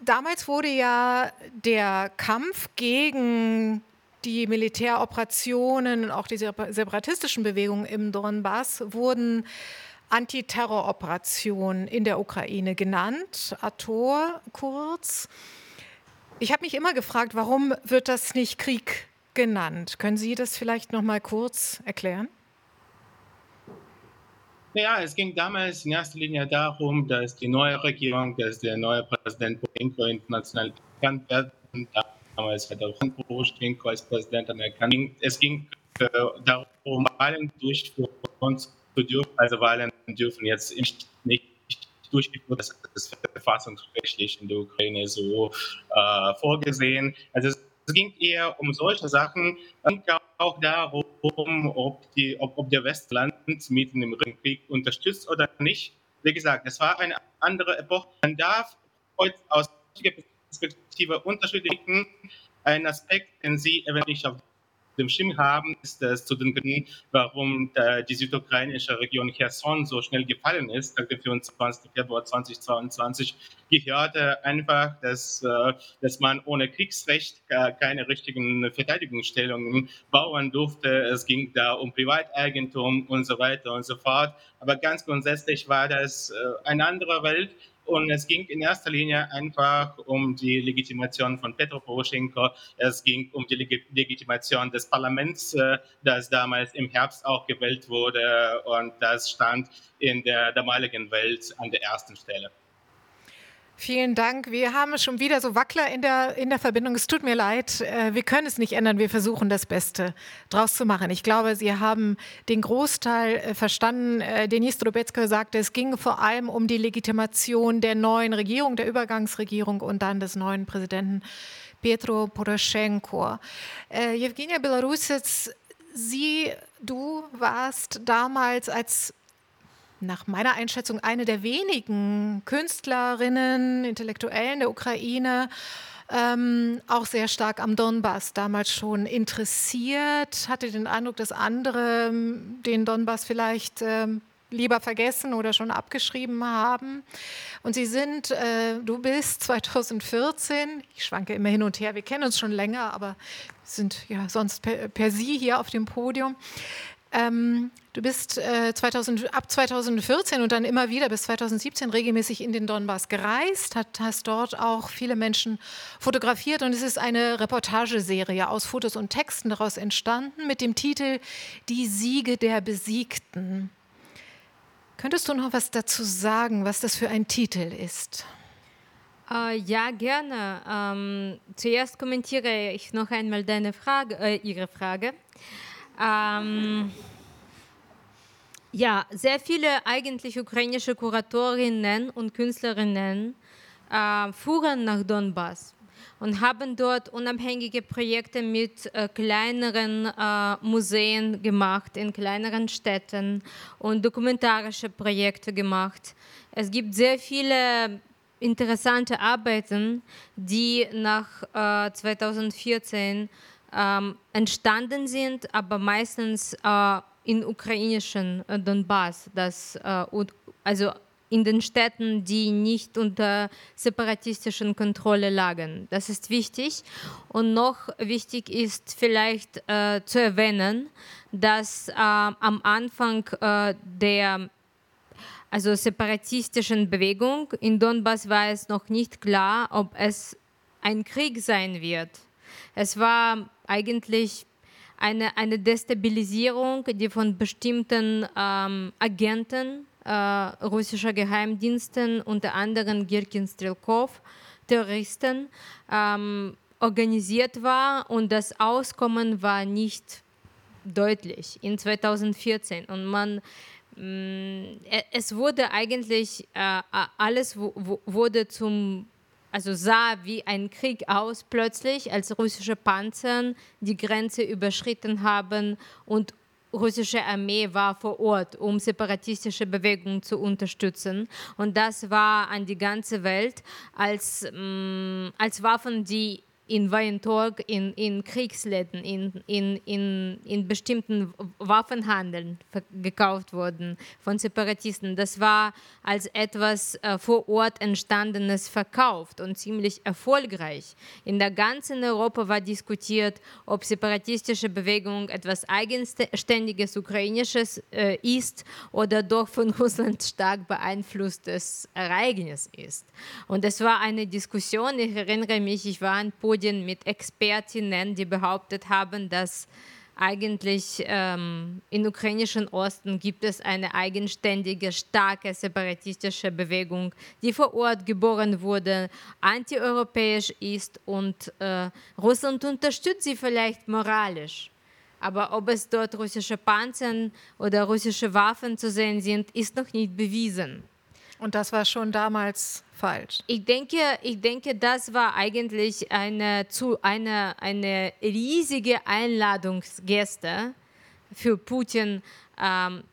Speaker 7: damals wurde ja der Kampf gegen die Militäroperationen und auch die separatistischen Bewegungen im Donbass wurden Antiterroroperation in der Ukraine genannt, ATOR kurz. Ich habe mich immer gefragt, warum wird das nicht Krieg genannt? Können Sie das vielleicht noch mal kurz erklären?
Speaker 10: Ja, es ging damals in erster Linie darum, dass die neue Regierung, dass der neue Präsident Poroshenko international anerkannt wird. Damals hat auch Poroshenko als Präsident anerkannt. Es ging äh, darum, Wahlen durchführen zu dürfen, also Wahlen dürfen jetzt nicht, durchgeführt, das ist verfassungsrechtlich in der Ukraine so äh, vorgesehen. Also es, es, ging eher um solche Sachen, und auch darum, ob, die, ob, ob der Westland mitten im Krieg unterstützt oder nicht. Wie gesagt, es war eine andere Epoche. Man darf heute aus Perspektive unterschiedlich einen Aspekt, den Sie eventuell nicht auf dem Schirm haben, ist es zu den Gründen, warum die südukrainische Region Cherson so schnell gefallen ist, der 24. Februar 2022, gehörte einfach, dass, äh, dass man ohne Kriegsrecht keine richtigen Verteidigungsstellungen bauen durfte. Es ging da um Privateigentum und so weiter und so fort. Aber ganz grundsätzlich war das äh, eine andere Welt und es ging in erster Linie einfach um die Legitimation von Petro Poroschenko. Es ging um die Legitimation des Parlaments, äh, das damals im Herbst auch gewählt wurde. Und das stand in der damaligen Welt an der ersten Stelle.
Speaker 7: Vielen Dank. Wir haben schon wieder so Wackler in der, in der Verbindung. Es tut mir leid. Äh, wir können es nicht ändern. Wir versuchen das Beste draus zu machen. Ich glaube, Sie haben den Großteil äh, verstanden. Äh, Denis Drobetsko sagte, es ging vor allem um die Legitimation der neuen Regierung, der Übergangsregierung und dann des neuen Präsidenten Petro Poroschenko. Evgenia Belarusets, Sie, du warst damals als nach meiner Einschätzung eine der wenigen Künstlerinnen, Intellektuellen der Ukraine, ähm, auch sehr stark am Donbass damals schon interessiert, hatte den Eindruck, dass andere ähm, den Donbass vielleicht ähm, lieber vergessen oder schon abgeschrieben haben. Und sie sind, äh, du bist 2014, ich schwanke immer hin und her, wir kennen uns schon länger, aber sind ja sonst per, per Sie hier auf dem Podium. Ähm, du bist äh, 2000, ab 2014 und dann immer wieder bis 2017 regelmäßig in den Donbass gereist, hat, hast dort auch viele Menschen fotografiert und es ist eine Reportageserie aus Fotos und Texten daraus entstanden mit dem Titel Die Siege der Besiegten. Könntest du noch was dazu sagen, was das für ein Titel ist?
Speaker 8: Uh, ja, gerne. Ähm, zuerst kommentiere ich noch einmal deine Frage, äh, Ihre Frage. Ähm, ja, sehr viele eigentlich ukrainische Kuratorinnen und Künstlerinnen äh, fuhren nach Donbass und haben dort unabhängige Projekte mit äh, kleineren äh, Museen gemacht, in kleineren Städten und dokumentarische Projekte gemacht. Es gibt sehr viele interessante Arbeiten, die nach äh, 2014 ähm, entstanden sind, aber meistens äh, in ukrainischen äh, Donbass, das, äh, also in den Städten, die nicht unter separatistischen Kontrolle lagen. Das ist wichtig. Und noch wichtig ist vielleicht äh, zu erwähnen, dass äh, am Anfang äh, der also separatistischen Bewegung. In Donbass war es noch nicht klar, ob es ein Krieg sein wird. Es war eigentlich eine, eine Destabilisierung, die von bestimmten ähm, Agenten äh, russischer Geheimdiensten, unter anderem Girkin Strelkov, Terroristen, ähm, organisiert war und das Auskommen war nicht deutlich in 2014 und man mm, es wurde eigentlich äh, alles wurde zum also sah wie ein Krieg aus plötzlich, als russische Panzer die Grenze überschritten haben und russische Armee war vor Ort, um separatistische Bewegungen zu unterstützen. Und das war an die ganze Welt als, mm, als Waffen, die in Weintorg, in, in Kriegsläden, in, in, in, in bestimmten Waffenhandeln gekauft wurden von Separatisten. Das war als etwas äh, vor Ort entstandenes verkauft und ziemlich erfolgreich. In der ganzen Europa war diskutiert, ob separatistische Bewegung etwas eigenständiges ukrainisches äh, ist oder doch von Russland stark beeinflusstes Ereignis ist. Und es war eine Diskussion, ich erinnere mich, ich war in Polen Studien mit Expertinnen, die behauptet haben, dass eigentlich ähm, im ukrainischen Osten gibt es eine eigenständige, starke separatistische Bewegung, die vor Ort geboren wurde, antieuropäisch ist und äh, Russland unterstützt sie vielleicht moralisch. Aber ob es dort russische Panzer oder russische Waffen zu sehen sind, ist noch nicht bewiesen.
Speaker 7: Und das war schon damals falsch.
Speaker 8: Ich denke, ich denke, das war eigentlich eine, zu, eine, eine riesige Einladungsgeste für Putin. Ähm,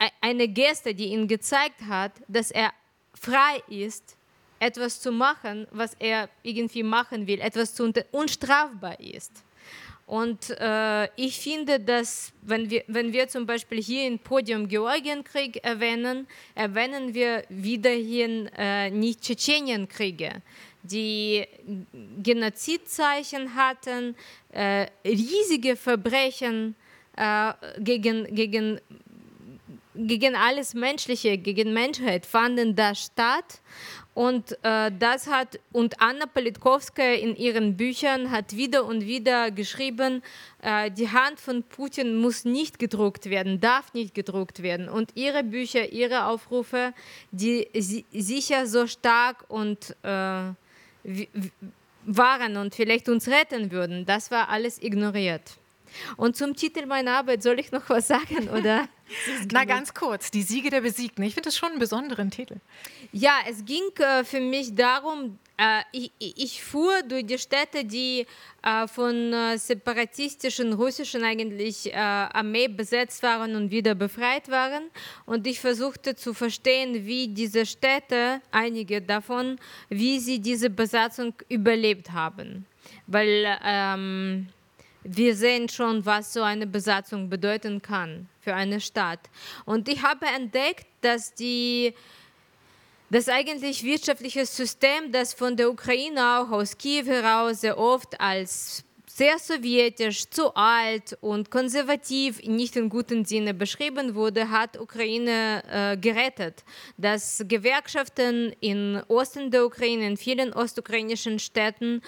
Speaker 8: e, eine Geste, die ihm gezeigt hat, dass er frei ist, etwas zu machen, was er irgendwie machen will, etwas zu unstrafbar ist. Und äh, ich finde, dass wenn wir, wenn wir zum Beispiel hier im Podium Georgienkrieg erwähnen, erwähnen wir wiederhin äh, nicht Tschetschenienkriege, die Genozidzeichen hatten, äh, riesige Verbrechen äh, gegen, gegen, gegen alles Menschliche, gegen Menschheit fanden da statt. Und äh, das hat und Anna Politkowskaja in ihren Büchern hat wieder und wieder geschrieben, äh, die Hand von Putin muss nicht gedruckt werden, darf nicht gedruckt werden. Und ihre Bücher, ihre Aufrufe, die si sicher so stark und äh, waren und vielleicht uns retten würden, das war alles ignoriert. Und zum Titel meiner Arbeit soll ich noch was sagen, oder?
Speaker 7: Na, ganz kurz, die Siege der Besiegten. Ich finde das schon einen besonderen Titel.
Speaker 8: Ja, es ging äh, für mich darum, äh, ich, ich, fuhr durch die Städte, die äh, von äh, separatistischen russischen eigentlich äh, Armee besetzt waren und wieder befreit waren. Und ich versuchte zu verstehen, wie diese Städte, einige davon, wie sie diese Besatzung überlebt haben. Weil ähm, wir sehen schon, was so eine Besatzung bedeuten kann für eine Stadt. Und ich habe entdeckt, dass die das eigentlich wirtschaftliche System, das von der Ukraine auch aus Kiew heraus sehr oft als sehr sowjetisch, zu alt und konservativ, nicht im guten Sinne beschrieben wurde, hat Ukraine äh, gerettet. Dass Gewerkschaften im Osten der Ukraine, in vielen ostukrainischen Städten,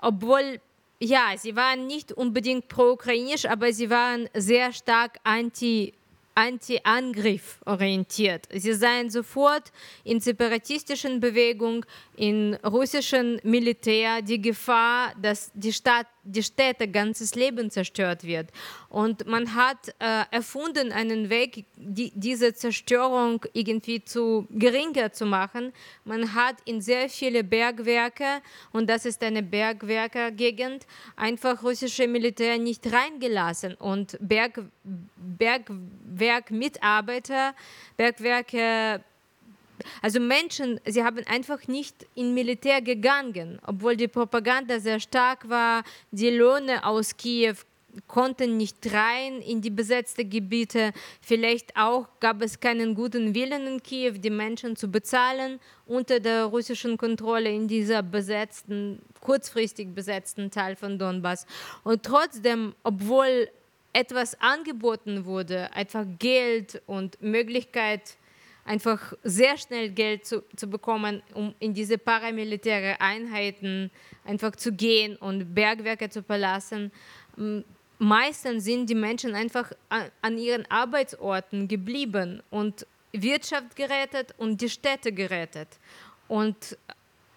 Speaker 8: obwohl ja, sie waren nicht unbedingt pro-ukrainisch, aber sie waren sehr stark anti Anti-Angriff orientiert. Sie seien sofort in separatistischen Bewegungen, in russischen Militär die Gefahr, dass die, Stadt, die Städte ganzes Leben zerstört wird. Und man hat äh, erfunden einen Weg, die, diese Zerstörung irgendwie zu geringer zu machen. Man hat in sehr viele Bergwerke, und das ist eine Bergwerkergegend, einfach russische Militär nicht reingelassen. Und Berg, Bergwerkmitarbeiter, Bergwerke also Menschen, sie haben einfach nicht in Militär gegangen, obwohl die Propaganda sehr stark war. Die Löhne aus Kiew konnten nicht rein in die besetzten Gebiete. Vielleicht auch gab es keinen guten Willen in Kiew, die Menschen zu bezahlen unter der russischen Kontrolle in dieser besetzten, kurzfristig besetzten Teil von Donbass. Und trotzdem, obwohl etwas angeboten wurde, einfach Geld und Möglichkeit, einfach sehr schnell Geld zu, zu bekommen, um in diese paramilitäre Einheiten einfach zu gehen und Bergwerke zu verlassen. Meistens sind die Menschen einfach an ihren Arbeitsorten geblieben und Wirtschaft gerettet und die Städte gerettet. Und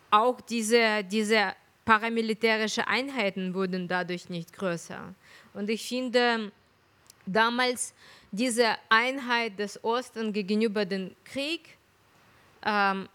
Speaker 8: auch diese, diese paramilitärische Einheiten wurden dadurch nicht größer. Und ich finde, damals diese Einheit des Ostens gegenüber dem Krieg, ähm,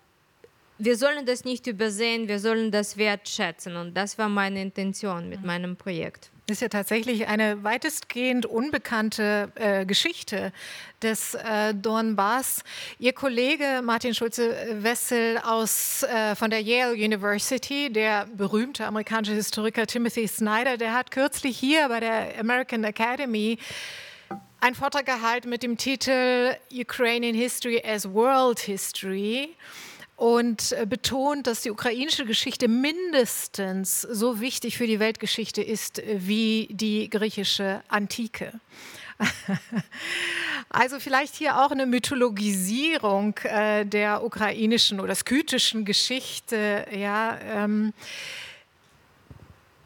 Speaker 8: wir sollen das nicht übersehen, wir sollen das wertschätzen. Und das war meine Intention mit meinem Projekt.
Speaker 7: Das ist ja tatsächlich eine weitestgehend unbekannte äh, Geschichte des äh, Donbass. Ihr Kollege Martin Schulze-Wessel äh, von der Yale University, der berühmte amerikanische Historiker Timothy Snyder, der hat kürzlich hier bei der American Academy einen Vortrag gehalten mit dem Titel Ukrainian History as World History und äh, betont, dass die ukrainische Geschichte mindestens so wichtig für die Weltgeschichte ist äh, wie die griechische Antike. Also vielleicht hier auch eine Mythologisierung äh, der ukrainischen oder skytischen Geschichte. Ja, ähm,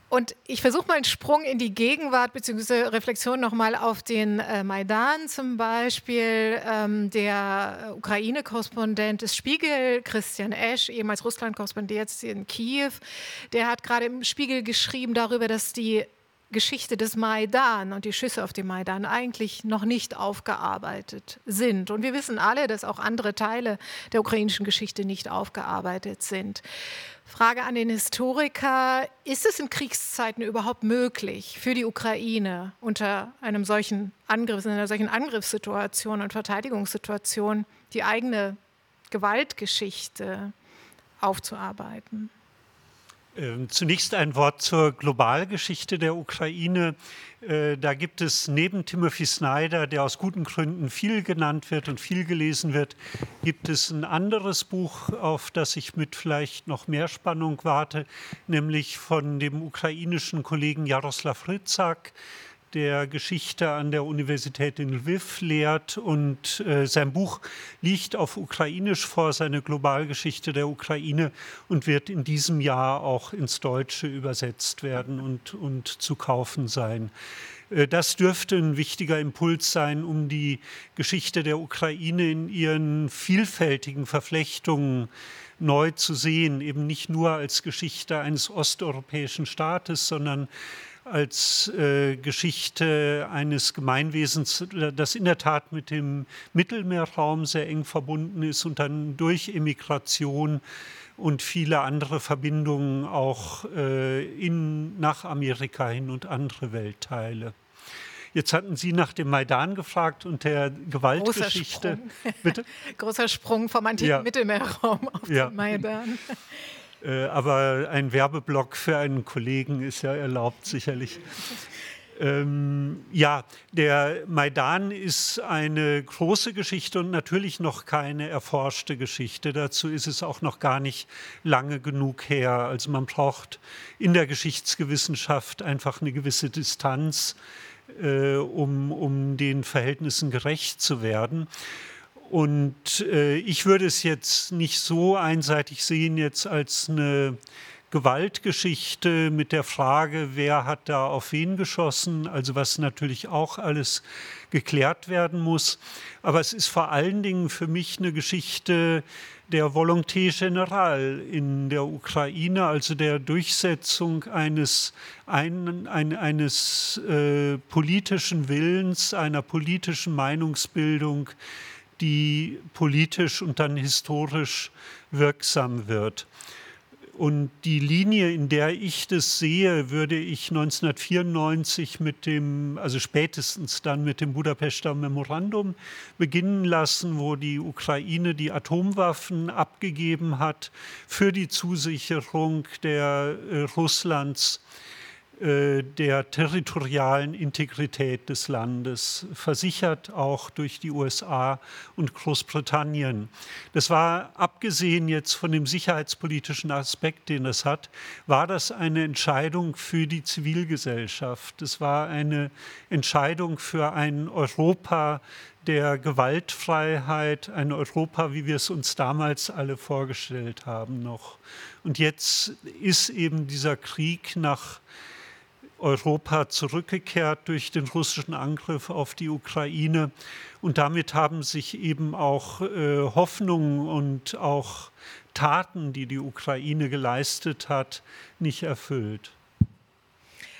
Speaker 7: und ich versuche mal einen Sprung in die Gegenwart bzw. Reflexion nochmal auf den äh, Maidan zum Beispiel. Ähm, der Ukraine-Korrespondent des Spiegel, Christian Esch, ehemals Russland-Korrespondent in Kiew, der hat gerade im Spiegel geschrieben darüber, dass die Geschichte des Maidan und die Schüsse auf dem Maidan eigentlich noch nicht aufgearbeitet sind. Und wir wissen alle, dass auch andere Teile der ukrainischen Geschichte nicht aufgearbeitet sind. Frage an den Historiker, ist es in Kriegszeiten überhaupt möglich für die Ukraine unter einem solchen Angriff, in einer solchen Angriffssituation und Verteidigungssituation die eigene Gewaltgeschichte aufzuarbeiten?
Speaker 9: Ähm, zunächst ein Wort zur Globalgeschichte der Ukraine. Äh, da gibt es neben Timothy Snyder, der aus guten Gründen viel genannt wird und viel gelesen wird, gibt es ein anderes Buch, auf das ich mit vielleicht noch mehr Spannung warte, nämlich von dem ukrainischen Kollegen Jaroslav Rytzak der Geschichte an der Universität in Lviv lehrt und äh, sein Buch liegt auf Ukrainisch vor, seine Globalgeschichte der Ukraine und wird in diesem Jahr auch ins Deutsche übersetzt werden und, und zu kaufen sein. Äh, das dürfte ein wichtiger Impuls sein, um die Geschichte der Ukraine in ihren vielfältigen Verflechtungen neu zu sehen, eben nicht nur als Geschichte eines osteuropäischen Staates, sondern als äh, Geschichte eines Gemeinwesens, das in der Tat mit dem Mittelmeerraum sehr eng verbunden ist und dann durch Emigration und viele andere Verbindungen auch äh, in, nach Amerika hin und andere Weltteile. Jetzt hatten Sie nach dem Maidan gefragt und der Gewaltgeschichte.
Speaker 7: Großer Sprung, Bitte? Großer Sprung vom antiken ja. Mittelmeerraum auf ja. den Maidan.
Speaker 9: Äh, aber ein Werbeblock für einen Kollegen ist ja erlaubt, sicherlich. Ähm, ja, der Maidan ist eine große Geschichte und natürlich noch keine erforschte Geschichte. Dazu ist es auch noch gar nicht lange genug her. Also man braucht in der Geschichtsgewissenschaft einfach eine gewisse Distanz, äh, um, um den Verhältnissen gerecht zu werden. Und äh, ich würde es jetzt nicht so einseitig sehen, jetzt als eine Gewaltgeschichte mit der Frage, wer hat da auf wen geschossen, also was natürlich auch alles geklärt werden muss. Aber es ist vor allen Dingen für mich eine Geschichte der Volonté Générale in der Ukraine, also der Durchsetzung eines, ein, ein, eines äh, politischen Willens, einer politischen Meinungsbildung, die politisch und dann historisch wirksam wird. Und die Linie, in der ich das sehe, würde ich 1994 mit dem, also spätestens dann mit dem Budapester Memorandum beginnen lassen, wo die Ukraine die Atomwaffen abgegeben hat für die Zusicherung der äh, Russlands der territorialen Integrität des Landes, versichert auch durch die USA und Großbritannien. Das war, abgesehen jetzt von dem sicherheitspolitischen Aspekt, den es hat, war das eine Entscheidung für die Zivilgesellschaft. Es war eine Entscheidung für ein Europa der Gewaltfreiheit, ein Europa, wie wir es uns damals alle vorgestellt haben noch. Und jetzt ist eben dieser Krieg nach Europa zurückgekehrt durch den russischen Angriff auf die Ukraine. Und damit haben sich eben auch äh, Hoffnungen und auch Taten, die die Ukraine geleistet hat, nicht erfüllt.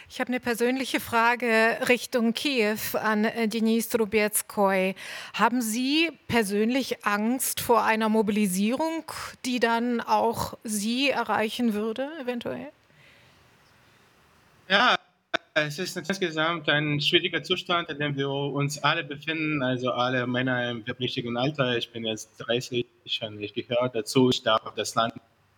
Speaker 7: Ich habe eine persönliche Frage Richtung Kiew an äh, Denis Trubetskoy. Haben Sie persönlich Angst vor einer Mobilisierung, die dann auch Sie erreichen würde, eventuell?
Speaker 10: Ja, es ist insgesamt ein schwieriger Zustand, in dem wir uns alle befinden, also alle Männer im wehrpflichtigen Alter. Ich bin jetzt 30 und ich gehöre dazu. Ich darf das Land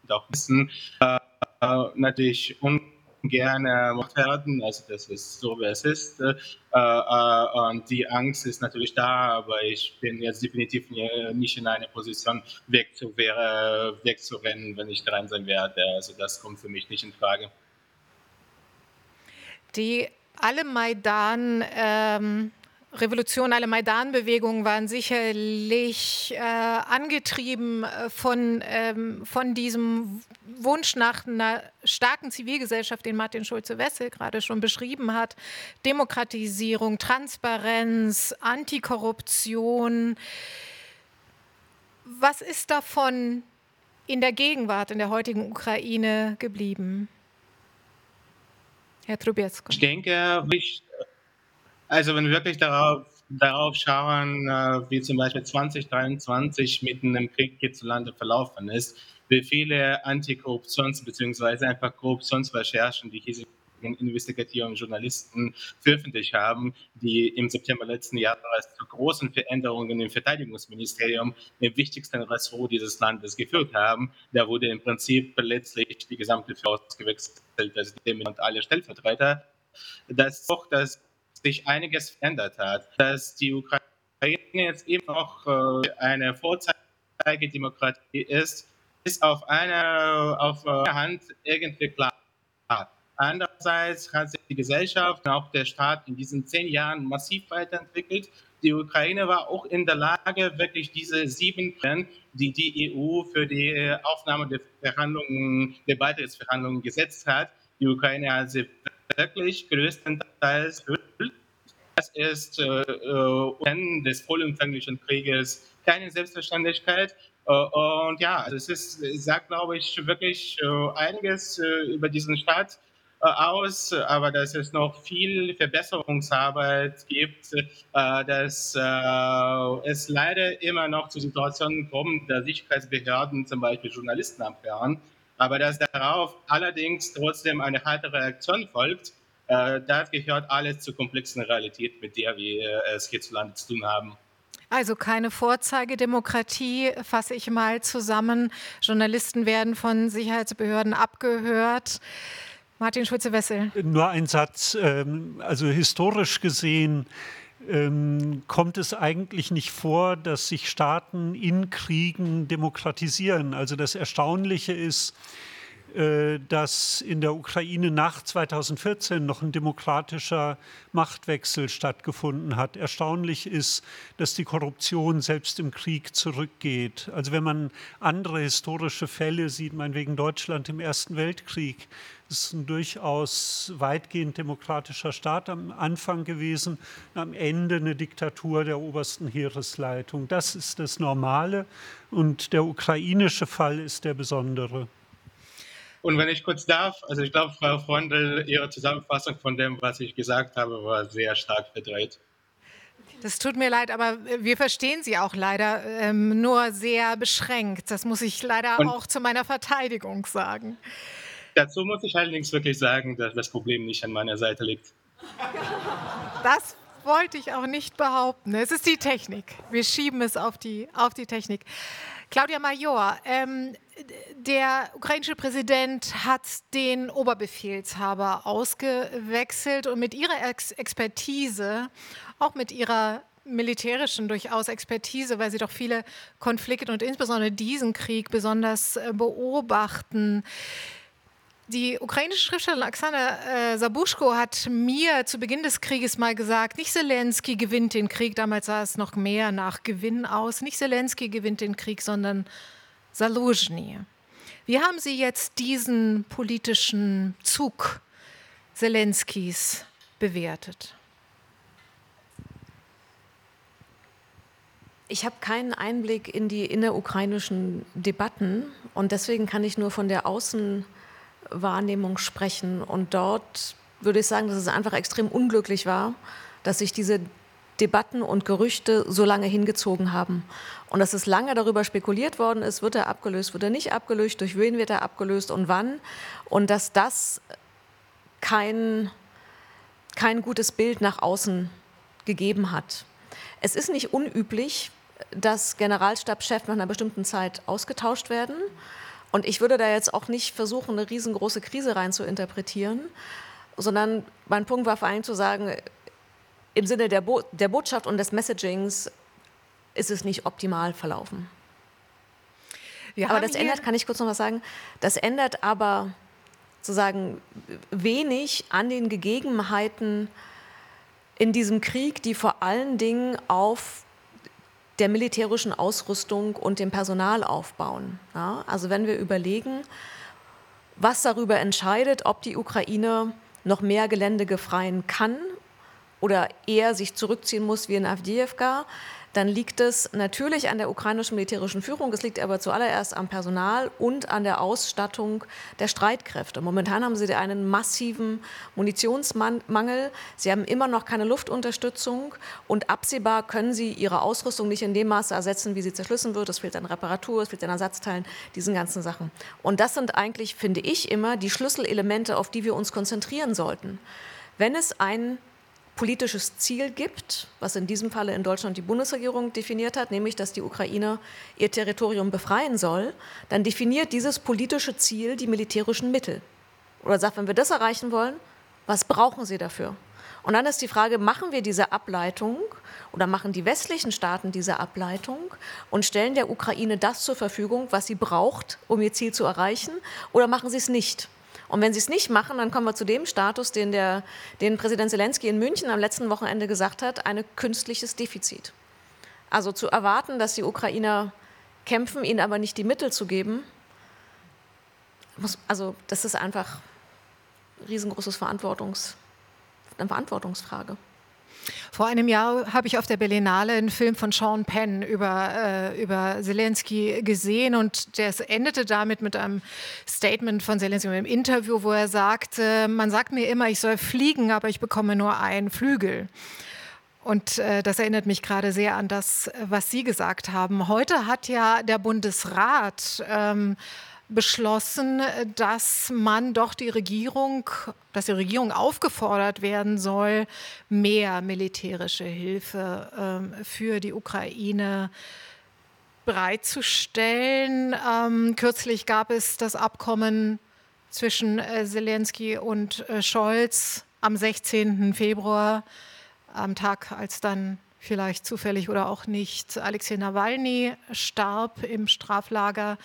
Speaker 10: auch wissen. Äh, äh, natürlich ungern gemacht werden, also das ist so, wie es ist. Äh, äh, und die Angst ist natürlich da, aber ich bin jetzt definitiv nicht in einer Position, wegzu wegzurennen, wenn ich dran sein werde. Also das kommt für mich nicht in Frage
Speaker 7: die alle Maidan ähm, Revolution, alle Maidan-Bewegungen waren sicherlich äh, angetrieben äh, von, ähm, von diesem Wunsch nach einer starken Zivilgesellschaft, den Martin Schulze-Wessel gerade schon beschrieben hat. Demokratisierung, Transparenz, Antikorruption. Was ist davon in der Gegenwart, in der heutigen Ukraine geblieben? Herr Trubetsko.
Speaker 10: Ich denke, also wenn wir wirklich darauf, darauf schauen, äh, wie zum Beispiel 2023 mitten im Krieg hierzulande verlaufen ist, wie viele Antikorruptions- bzw. einfach Korruptionsrecherchen die hiesigen investigativen Journalisten veröffentlicht haben, die im September letzten Jahres zu großen Veränderungen im Verteidigungsministerium, dem wichtigsten Ressort dieses Landes, geführt haben. Da wurde im Prinzip letztlich die gesamte Führung gewechselt, also und alle Stellvertreter. Das ist auch, dass sich einiges verändert hat, dass die Ukraine jetzt eben auch äh, eine Vorzeigedemokratie ist, ist auf einer auf einer Hand irgendwie klar. Andererseits hat sich die Gesellschaft und auch der Staat in diesen zehn Jahren massiv weiterentwickelt. Die Ukraine war auch in der Lage, wirklich diese sieben Trends, die die EU für die Aufnahme der Verhandlungen, der Beitrittsverhandlungen gesetzt hat, die Ukraine hat sie wirklich größtenteils erfüllt. Das ist äh, äh, des vollumfänglichen Krieges keine Selbstverständlichkeit. Äh, und ja, also es ist, sagt, glaube ich, wirklich äh, einiges äh, über diesen Staat äh, aus, aber dass es noch viel Verbesserungsarbeit gibt, äh, dass äh, es leider immer noch zu Situationen kommt, dass Sicherheitsbehörden zum Beispiel Journalisten abhören, aber dass darauf allerdings trotzdem eine harte Reaktion folgt, das gehört alles zur komplexen Realität, mit der wir es hierzulande zu tun haben.
Speaker 7: Also keine Vorzeigedemokratie, fasse ich mal zusammen. Journalisten werden von Sicherheitsbehörden abgehört. Martin Schulze-Wessel.
Speaker 9: Nur ein Satz. Ähm, also historisch gesehen ähm, kommt es eigentlich nicht vor, dass sich Staaten in Kriegen demokratisieren. Also das Erstaunliche ist, dass in der Ukraine nach 2014 noch ein demokratischer Machtwechsel stattgefunden hat. Erstaunlich ist, dass die Korruption selbst im Krieg zurückgeht. Also wenn man andere historische Fälle sieht, meinetwegen Deutschland im Ersten Weltkrieg, ist ein durchaus weitgehend demokratischer Staat am Anfang gewesen, am Ende eine Diktatur der obersten Heeresleitung. Das ist das Normale und der ukrainische Fall ist der besondere.
Speaker 10: Und wenn ich kurz darf, also ich glaube, Frau Freundl, Ihre Zusammenfassung von dem, was ich gesagt habe, war sehr stark verdreht.
Speaker 7: Das tut mir leid, aber wir verstehen Sie auch leider ähm, nur sehr beschränkt. Das muss ich leider Und auch zu meiner Verteidigung sagen.
Speaker 10: Dazu muss ich allerdings wirklich sagen, dass das Problem nicht an meiner Seite liegt.
Speaker 7: Das wollte ich auch nicht behaupten. Es ist die Technik. Wir schieben es auf die, auf die Technik. Claudia Major, ähm, der ukrainische Präsident hat den Oberbefehlshaber ausgewechselt und mit ihrer Ex Expertise, auch mit ihrer militärischen durchaus Expertise, weil sie doch viele Konflikte und insbesondere diesen Krieg besonders äh, beobachten. Die ukrainische Schriftstellerin Oksana äh, hat mir zu Beginn des Krieges mal gesagt, nicht Zelensky gewinnt den Krieg, damals sah es noch mehr nach Gewinn aus, nicht Zelensky gewinnt den Krieg, sondern Saluzhny. Wie haben Sie jetzt diesen politischen Zug Zelenskys bewertet?
Speaker 6: Ich habe keinen Einblick in die innerukrainischen Debatten und deswegen kann ich nur von der Außenwahrnehmung sprechen. Und dort würde ich sagen, dass es einfach extrem unglücklich war, dass sich diese Debatten und Gerüchte so lange hingezogen haben. Und dass es lange darüber spekuliert worden ist, wird er abgelöst, wird er nicht abgelöst, durch wen wird er abgelöst und wann. Und dass das kein, kein gutes Bild nach außen gegeben hat. Es ist nicht unüblich, dass Generalstabschefs nach einer bestimmten Zeit ausgetauscht werden. Und ich würde da jetzt auch nicht versuchen, eine riesengroße Krise rein zu interpretieren, sondern mein Punkt war vor allem zu sagen, im Sinne der, Bo der Botschaft und des Messagings ist es nicht optimal verlaufen. Wir aber das ändert, kann ich kurz noch was sagen, das ändert aber sozusagen wenig an den Gegebenheiten in diesem Krieg, die vor allen Dingen auf der militärischen Ausrüstung und dem Personal aufbauen. Ja, also wenn wir überlegen, was darüber entscheidet, ob die Ukraine noch mehr Gelände gefreien kann oder eher sich zurückziehen muss wie in Avdiivka, dann liegt es natürlich an der ukrainischen militärischen Führung, es liegt aber zuallererst am Personal und an der Ausstattung der Streitkräfte. Momentan haben sie einen massiven Munitionsmangel, sie haben immer noch keine Luftunterstützung und absehbar können sie ihre Ausrüstung nicht in dem Maße ersetzen, wie sie zerschlissen wird. Es fehlt an Reparatur, es fehlt an Ersatzteilen, diesen ganzen Sachen. Und das sind eigentlich, finde ich, immer die Schlüsselelemente, auf die wir uns konzentrieren sollten. Wenn es ein politisches Ziel gibt, was in diesem Falle in Deutschland die Bundesregierung definiert hat, nämlich dass die Ukraine ihr Territorium befreien soll, dann definiert dieses politische Ziel die militärischen Mittel. Oder sagt, wenn wir das erreichen wollen, was brauchen sie dafür? Und dann ist die Frage, machen wir diese Ableitung oder machen die westlichen Staaten diese Ableitung und stellen der Ukraine das zur Verfügung, was sie braucht, um ihr Ziel zu erreichen, oder machen sie es nicht? Und wenn sie es nicht machen, dann kommen wir zu dem Status, den, der, den Präsident Zelensky in München am letzten Wochenende gesagt hat, ein künstliches Defizit. Also zu erwarten, dass die Ukrainer kämpfen, ihnen aber nicht die Mittel zu geben, muss, also das ist einfach riesengroßes Verantwortungs, eine Verantwortungsfrage.
Speaker 7: Vor einem Jahr habe ich auf der Berlinale einen Film von Sean Penn über, äh, über Zelensky gesehen und das endete damit mit einem Statement von Zelensky im Interview, wo er sagte, man sagt mir immer, ich soll fliegen, aber ich bekomme nur einen Flügel. Und äh, das erinnert mich gerade sehr an das, was Sie gesagt haben. Heute hat ja der Bundesrat ähm, beschlossen, dass man doch die Regierung, dass die Regierung aufgefordert werden soll, mehr militärische Hilfe ähm, für die Ukraine bereitzustellen. Ähm, kürzlich gab es das Abkommen zwischen äh, Zelensky und äh, Scholz am 16. Februar, am Tag, als dann vielleicht zufällig oder auch nicht Alexei Nawalny starb im Straflager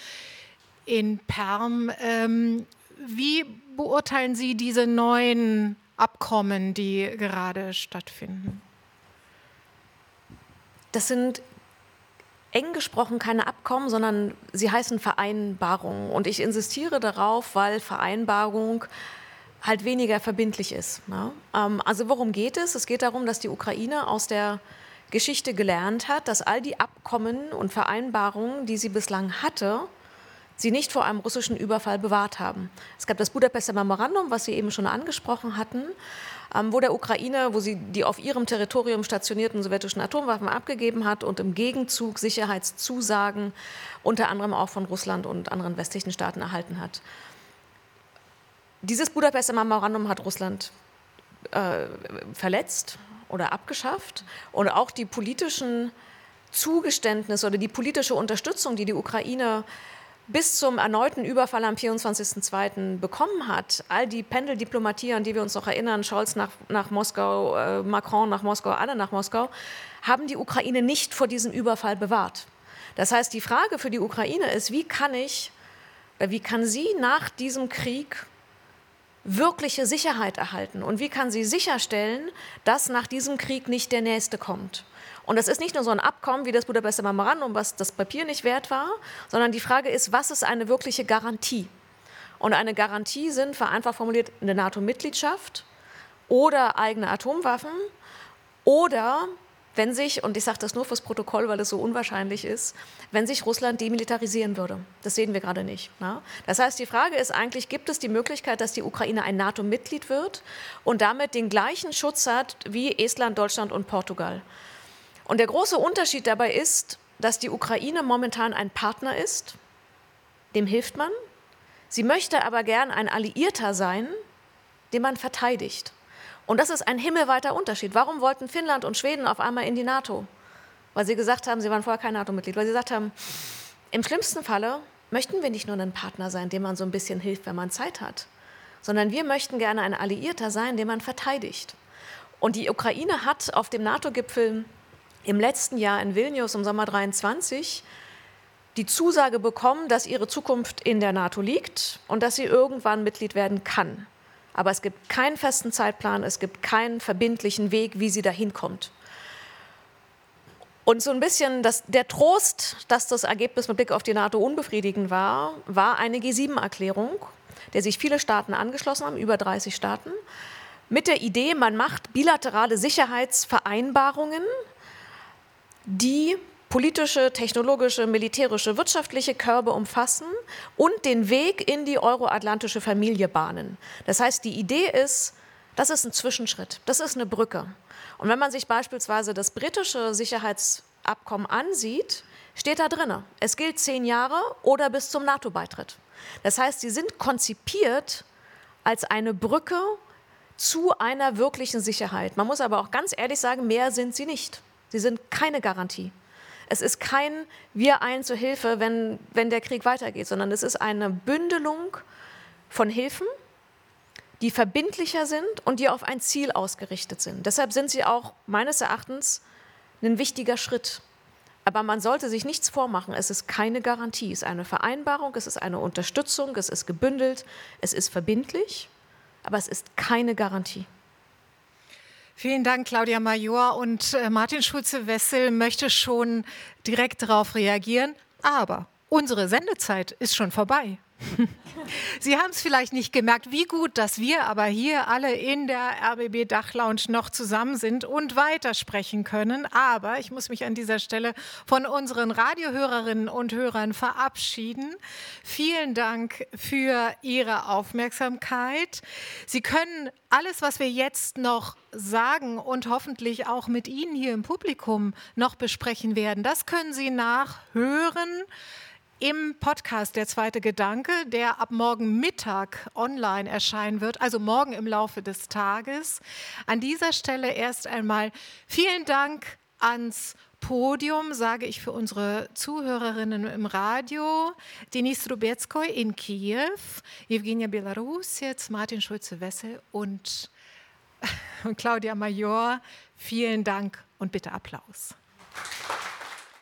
Speaker 7: in Perm. Ähm, wie beurteilen Sie diese neuen Abkommen, die gerade stattfinden?
Speaker 6: Das sind eng gesprochen keine Abkommen, sondern sie heißen Vereinbarungen. Und ich insistiere darauf, weil Vereinbarung halt weniger verbindlich ist. Ne? also worum geht es? Es geht darum, dass die Ukraine aus der Geschichte gelernt hat, dass all die Abkommen und Vereinbarungen, die sie bislang hatte, sie nicht vor einem russischen Überfall bewahrt haben. Es gab das Budapester Memorandum, was Sie eben schon angesprochen hatten, ähm, wo der Ukraine, wo sie die auf ihrem Territorium stationierten sowjetischen Atomwaffen abgegeben hat und im Gegenzug Sicherheitszusagen unter anderem auch von Russland und anderen westlichen Staaten erhalten hat. Dieses Budapester Memorandum hat Russland äh, verletzt oder abgeschafft. Und auch die politischen Zugeständnisse oder die politische Unterstützung, die die Ukraine bis zum erneuten Überfall am 24.02. bekommen hat, all die Pendeldiplomatie, an die wir uns noch erinnern, Scholz nach, nach Moskau, äh, Macron nach Moskau, alle nach Moskau, haben die Ukraine nicht vor diesem Überfall bewahrt. Das heißt, die Frage für die Ukraine ist, wie kann ich, äh, wie kann sie nach diesem Krieg wirkliche Sicherheit erhalten und wie kann sie sicherstellen, dass nach diesem Krieg nicht der nächste kommt? Und das ist nicht nur so ein Abkommen wie das Budapester Memorandum, was das Papier nicht wert war, sondern die Frage ist, was ist eine wirkliche Garantie? Und eine Garantie sind vereinfacht formuliert eine NATO-Mitgliedschaft oder eigene Atomwaffen oder wenn sich, und ich sage das nur fürs Protokoll, weil es so unwahrscheinlich ist, wenn sich Russland demilitarisieren würde. Das sehen wir gerade nicht. Ne? Das heißt, die Frage ist eigentlich, gibt es die Möglichkeit, dass die Ukraine ein NATO-Mitglied wird und damit den gleichen Schutz hat wie Estland, Deutschland und Portugal? Und der große Unterschied dabei ist, dass die Ukraine momentan ein Partner ist, dem hilft man. Sie möchte aber gern ein Alliierter sein, den man verteidigt. Und das ist ein himmelweiter Unterschied. Warum wollten Finnland und Schweden auf einmal in die NATO? Weil sie gesagt haben, sie waren vorher kein NATO-Mitglied, weil sie gesagt haben, im schlimmsten Falle möchten wir nicht nur ein Partner sein, dem man so ein bisschen hilft, wenn man Zeit hat, sondern wir möchten gerne ein Alliierter sein, den man verteidigt. Und die Ukraine hat auf dem NATO-Gipfel im letzten Jahr in Vilnius im Sommer 23 die Zusage bekommen, dass ihre Zukunft in der NATO liegt und dass sie irgendwann Mitglied werden kann. Aber es gibt keinen festen Zeitplan, es gibt keinen verbindlichen Weg, wie sie dahin kommt. Und so ein bisschen das, der Trost, dass das Ergebnis mit Blick auf die NATO unbefriedigend war, war eine G7-Erklärung, der sich viele Staaten angeschlossen haben, über 30 Staaten, mit der Idee, man macht bilaterale Sicherheitsvereinbarungen die politische, technologische, militärische, wirtschaftliche Körbe umfassen und den Weg in die euroatlantische Familie bahnen. Das heißt, die Idee ist, das ist ein Zwischenschritt, das ist eine Brücke. Und wenn man sich beispielsweise das britische Sicherheitsabkommen ansieht, steht da drin, es gilt zehn Jahre oder bis zum NATO-Beitritt. Das heißt, sie sind konzipiert als eine Brücke zu einer wirklichen Sicherheit. Man muss aber auch ganz ehrlich sagen, mehr sind sie nicht. Sie sind keine Garantie. Es ist kein Wir ein zur Hilfe, wenn, wenn der Krieg weitergeht, sondern es ist eine Bündelung von Hilfen, die verbindlicher sind und die auf ein Ziel ausgerichtet sind. Deshalb sind sie auch meines Erachtens ein wichtiger Schritt. Aber man sollte sich nichts vormachen. Es ist keine Garantie. Es ist eine Vereinbarung, es ist eine Unterstützung, es ist gebündelt, es ist verbindlich, aber es ist keine Garantie.
Speaker 7: Vielen Dank, Claudia Major. Und äh, Martin Schulze-Wessel möchte schon direkt darauf reagieren. Aber unsere Sendezeit ist schon vorbei. Sie haben es vielleicht nicht gemerkt, wie gut, dass wir aber hier alle in der RBB Dachlounge noch zusammen sind und weitersprechen können. Aber ich muss mich an dieser Stelle von unseren Radiohörerinnen und Hörern verabschieden. Vielen Dank für Ihre Aufmerksamkeit. Sie können alles, was wir jetzt noch sagen und hoffentlich auch mit Ihnen hier im Publikum noch besprechen werden, das können Sie nachhören im Podcast Der zweite Gedanke, der ab morgen Mittag online erscheinen wird, also morgen im Laufe des Tages. An dieser Stelle erst einmal vielen Dank ans Podium, sage ich für unsere Zuhörerinnen im Radio, Denis Rubetskoy in Kiew, Evgenia Belarus, jetzt Martin Schulze-Wessel und Claudia Major. Vielen Dank und bitte Applaus.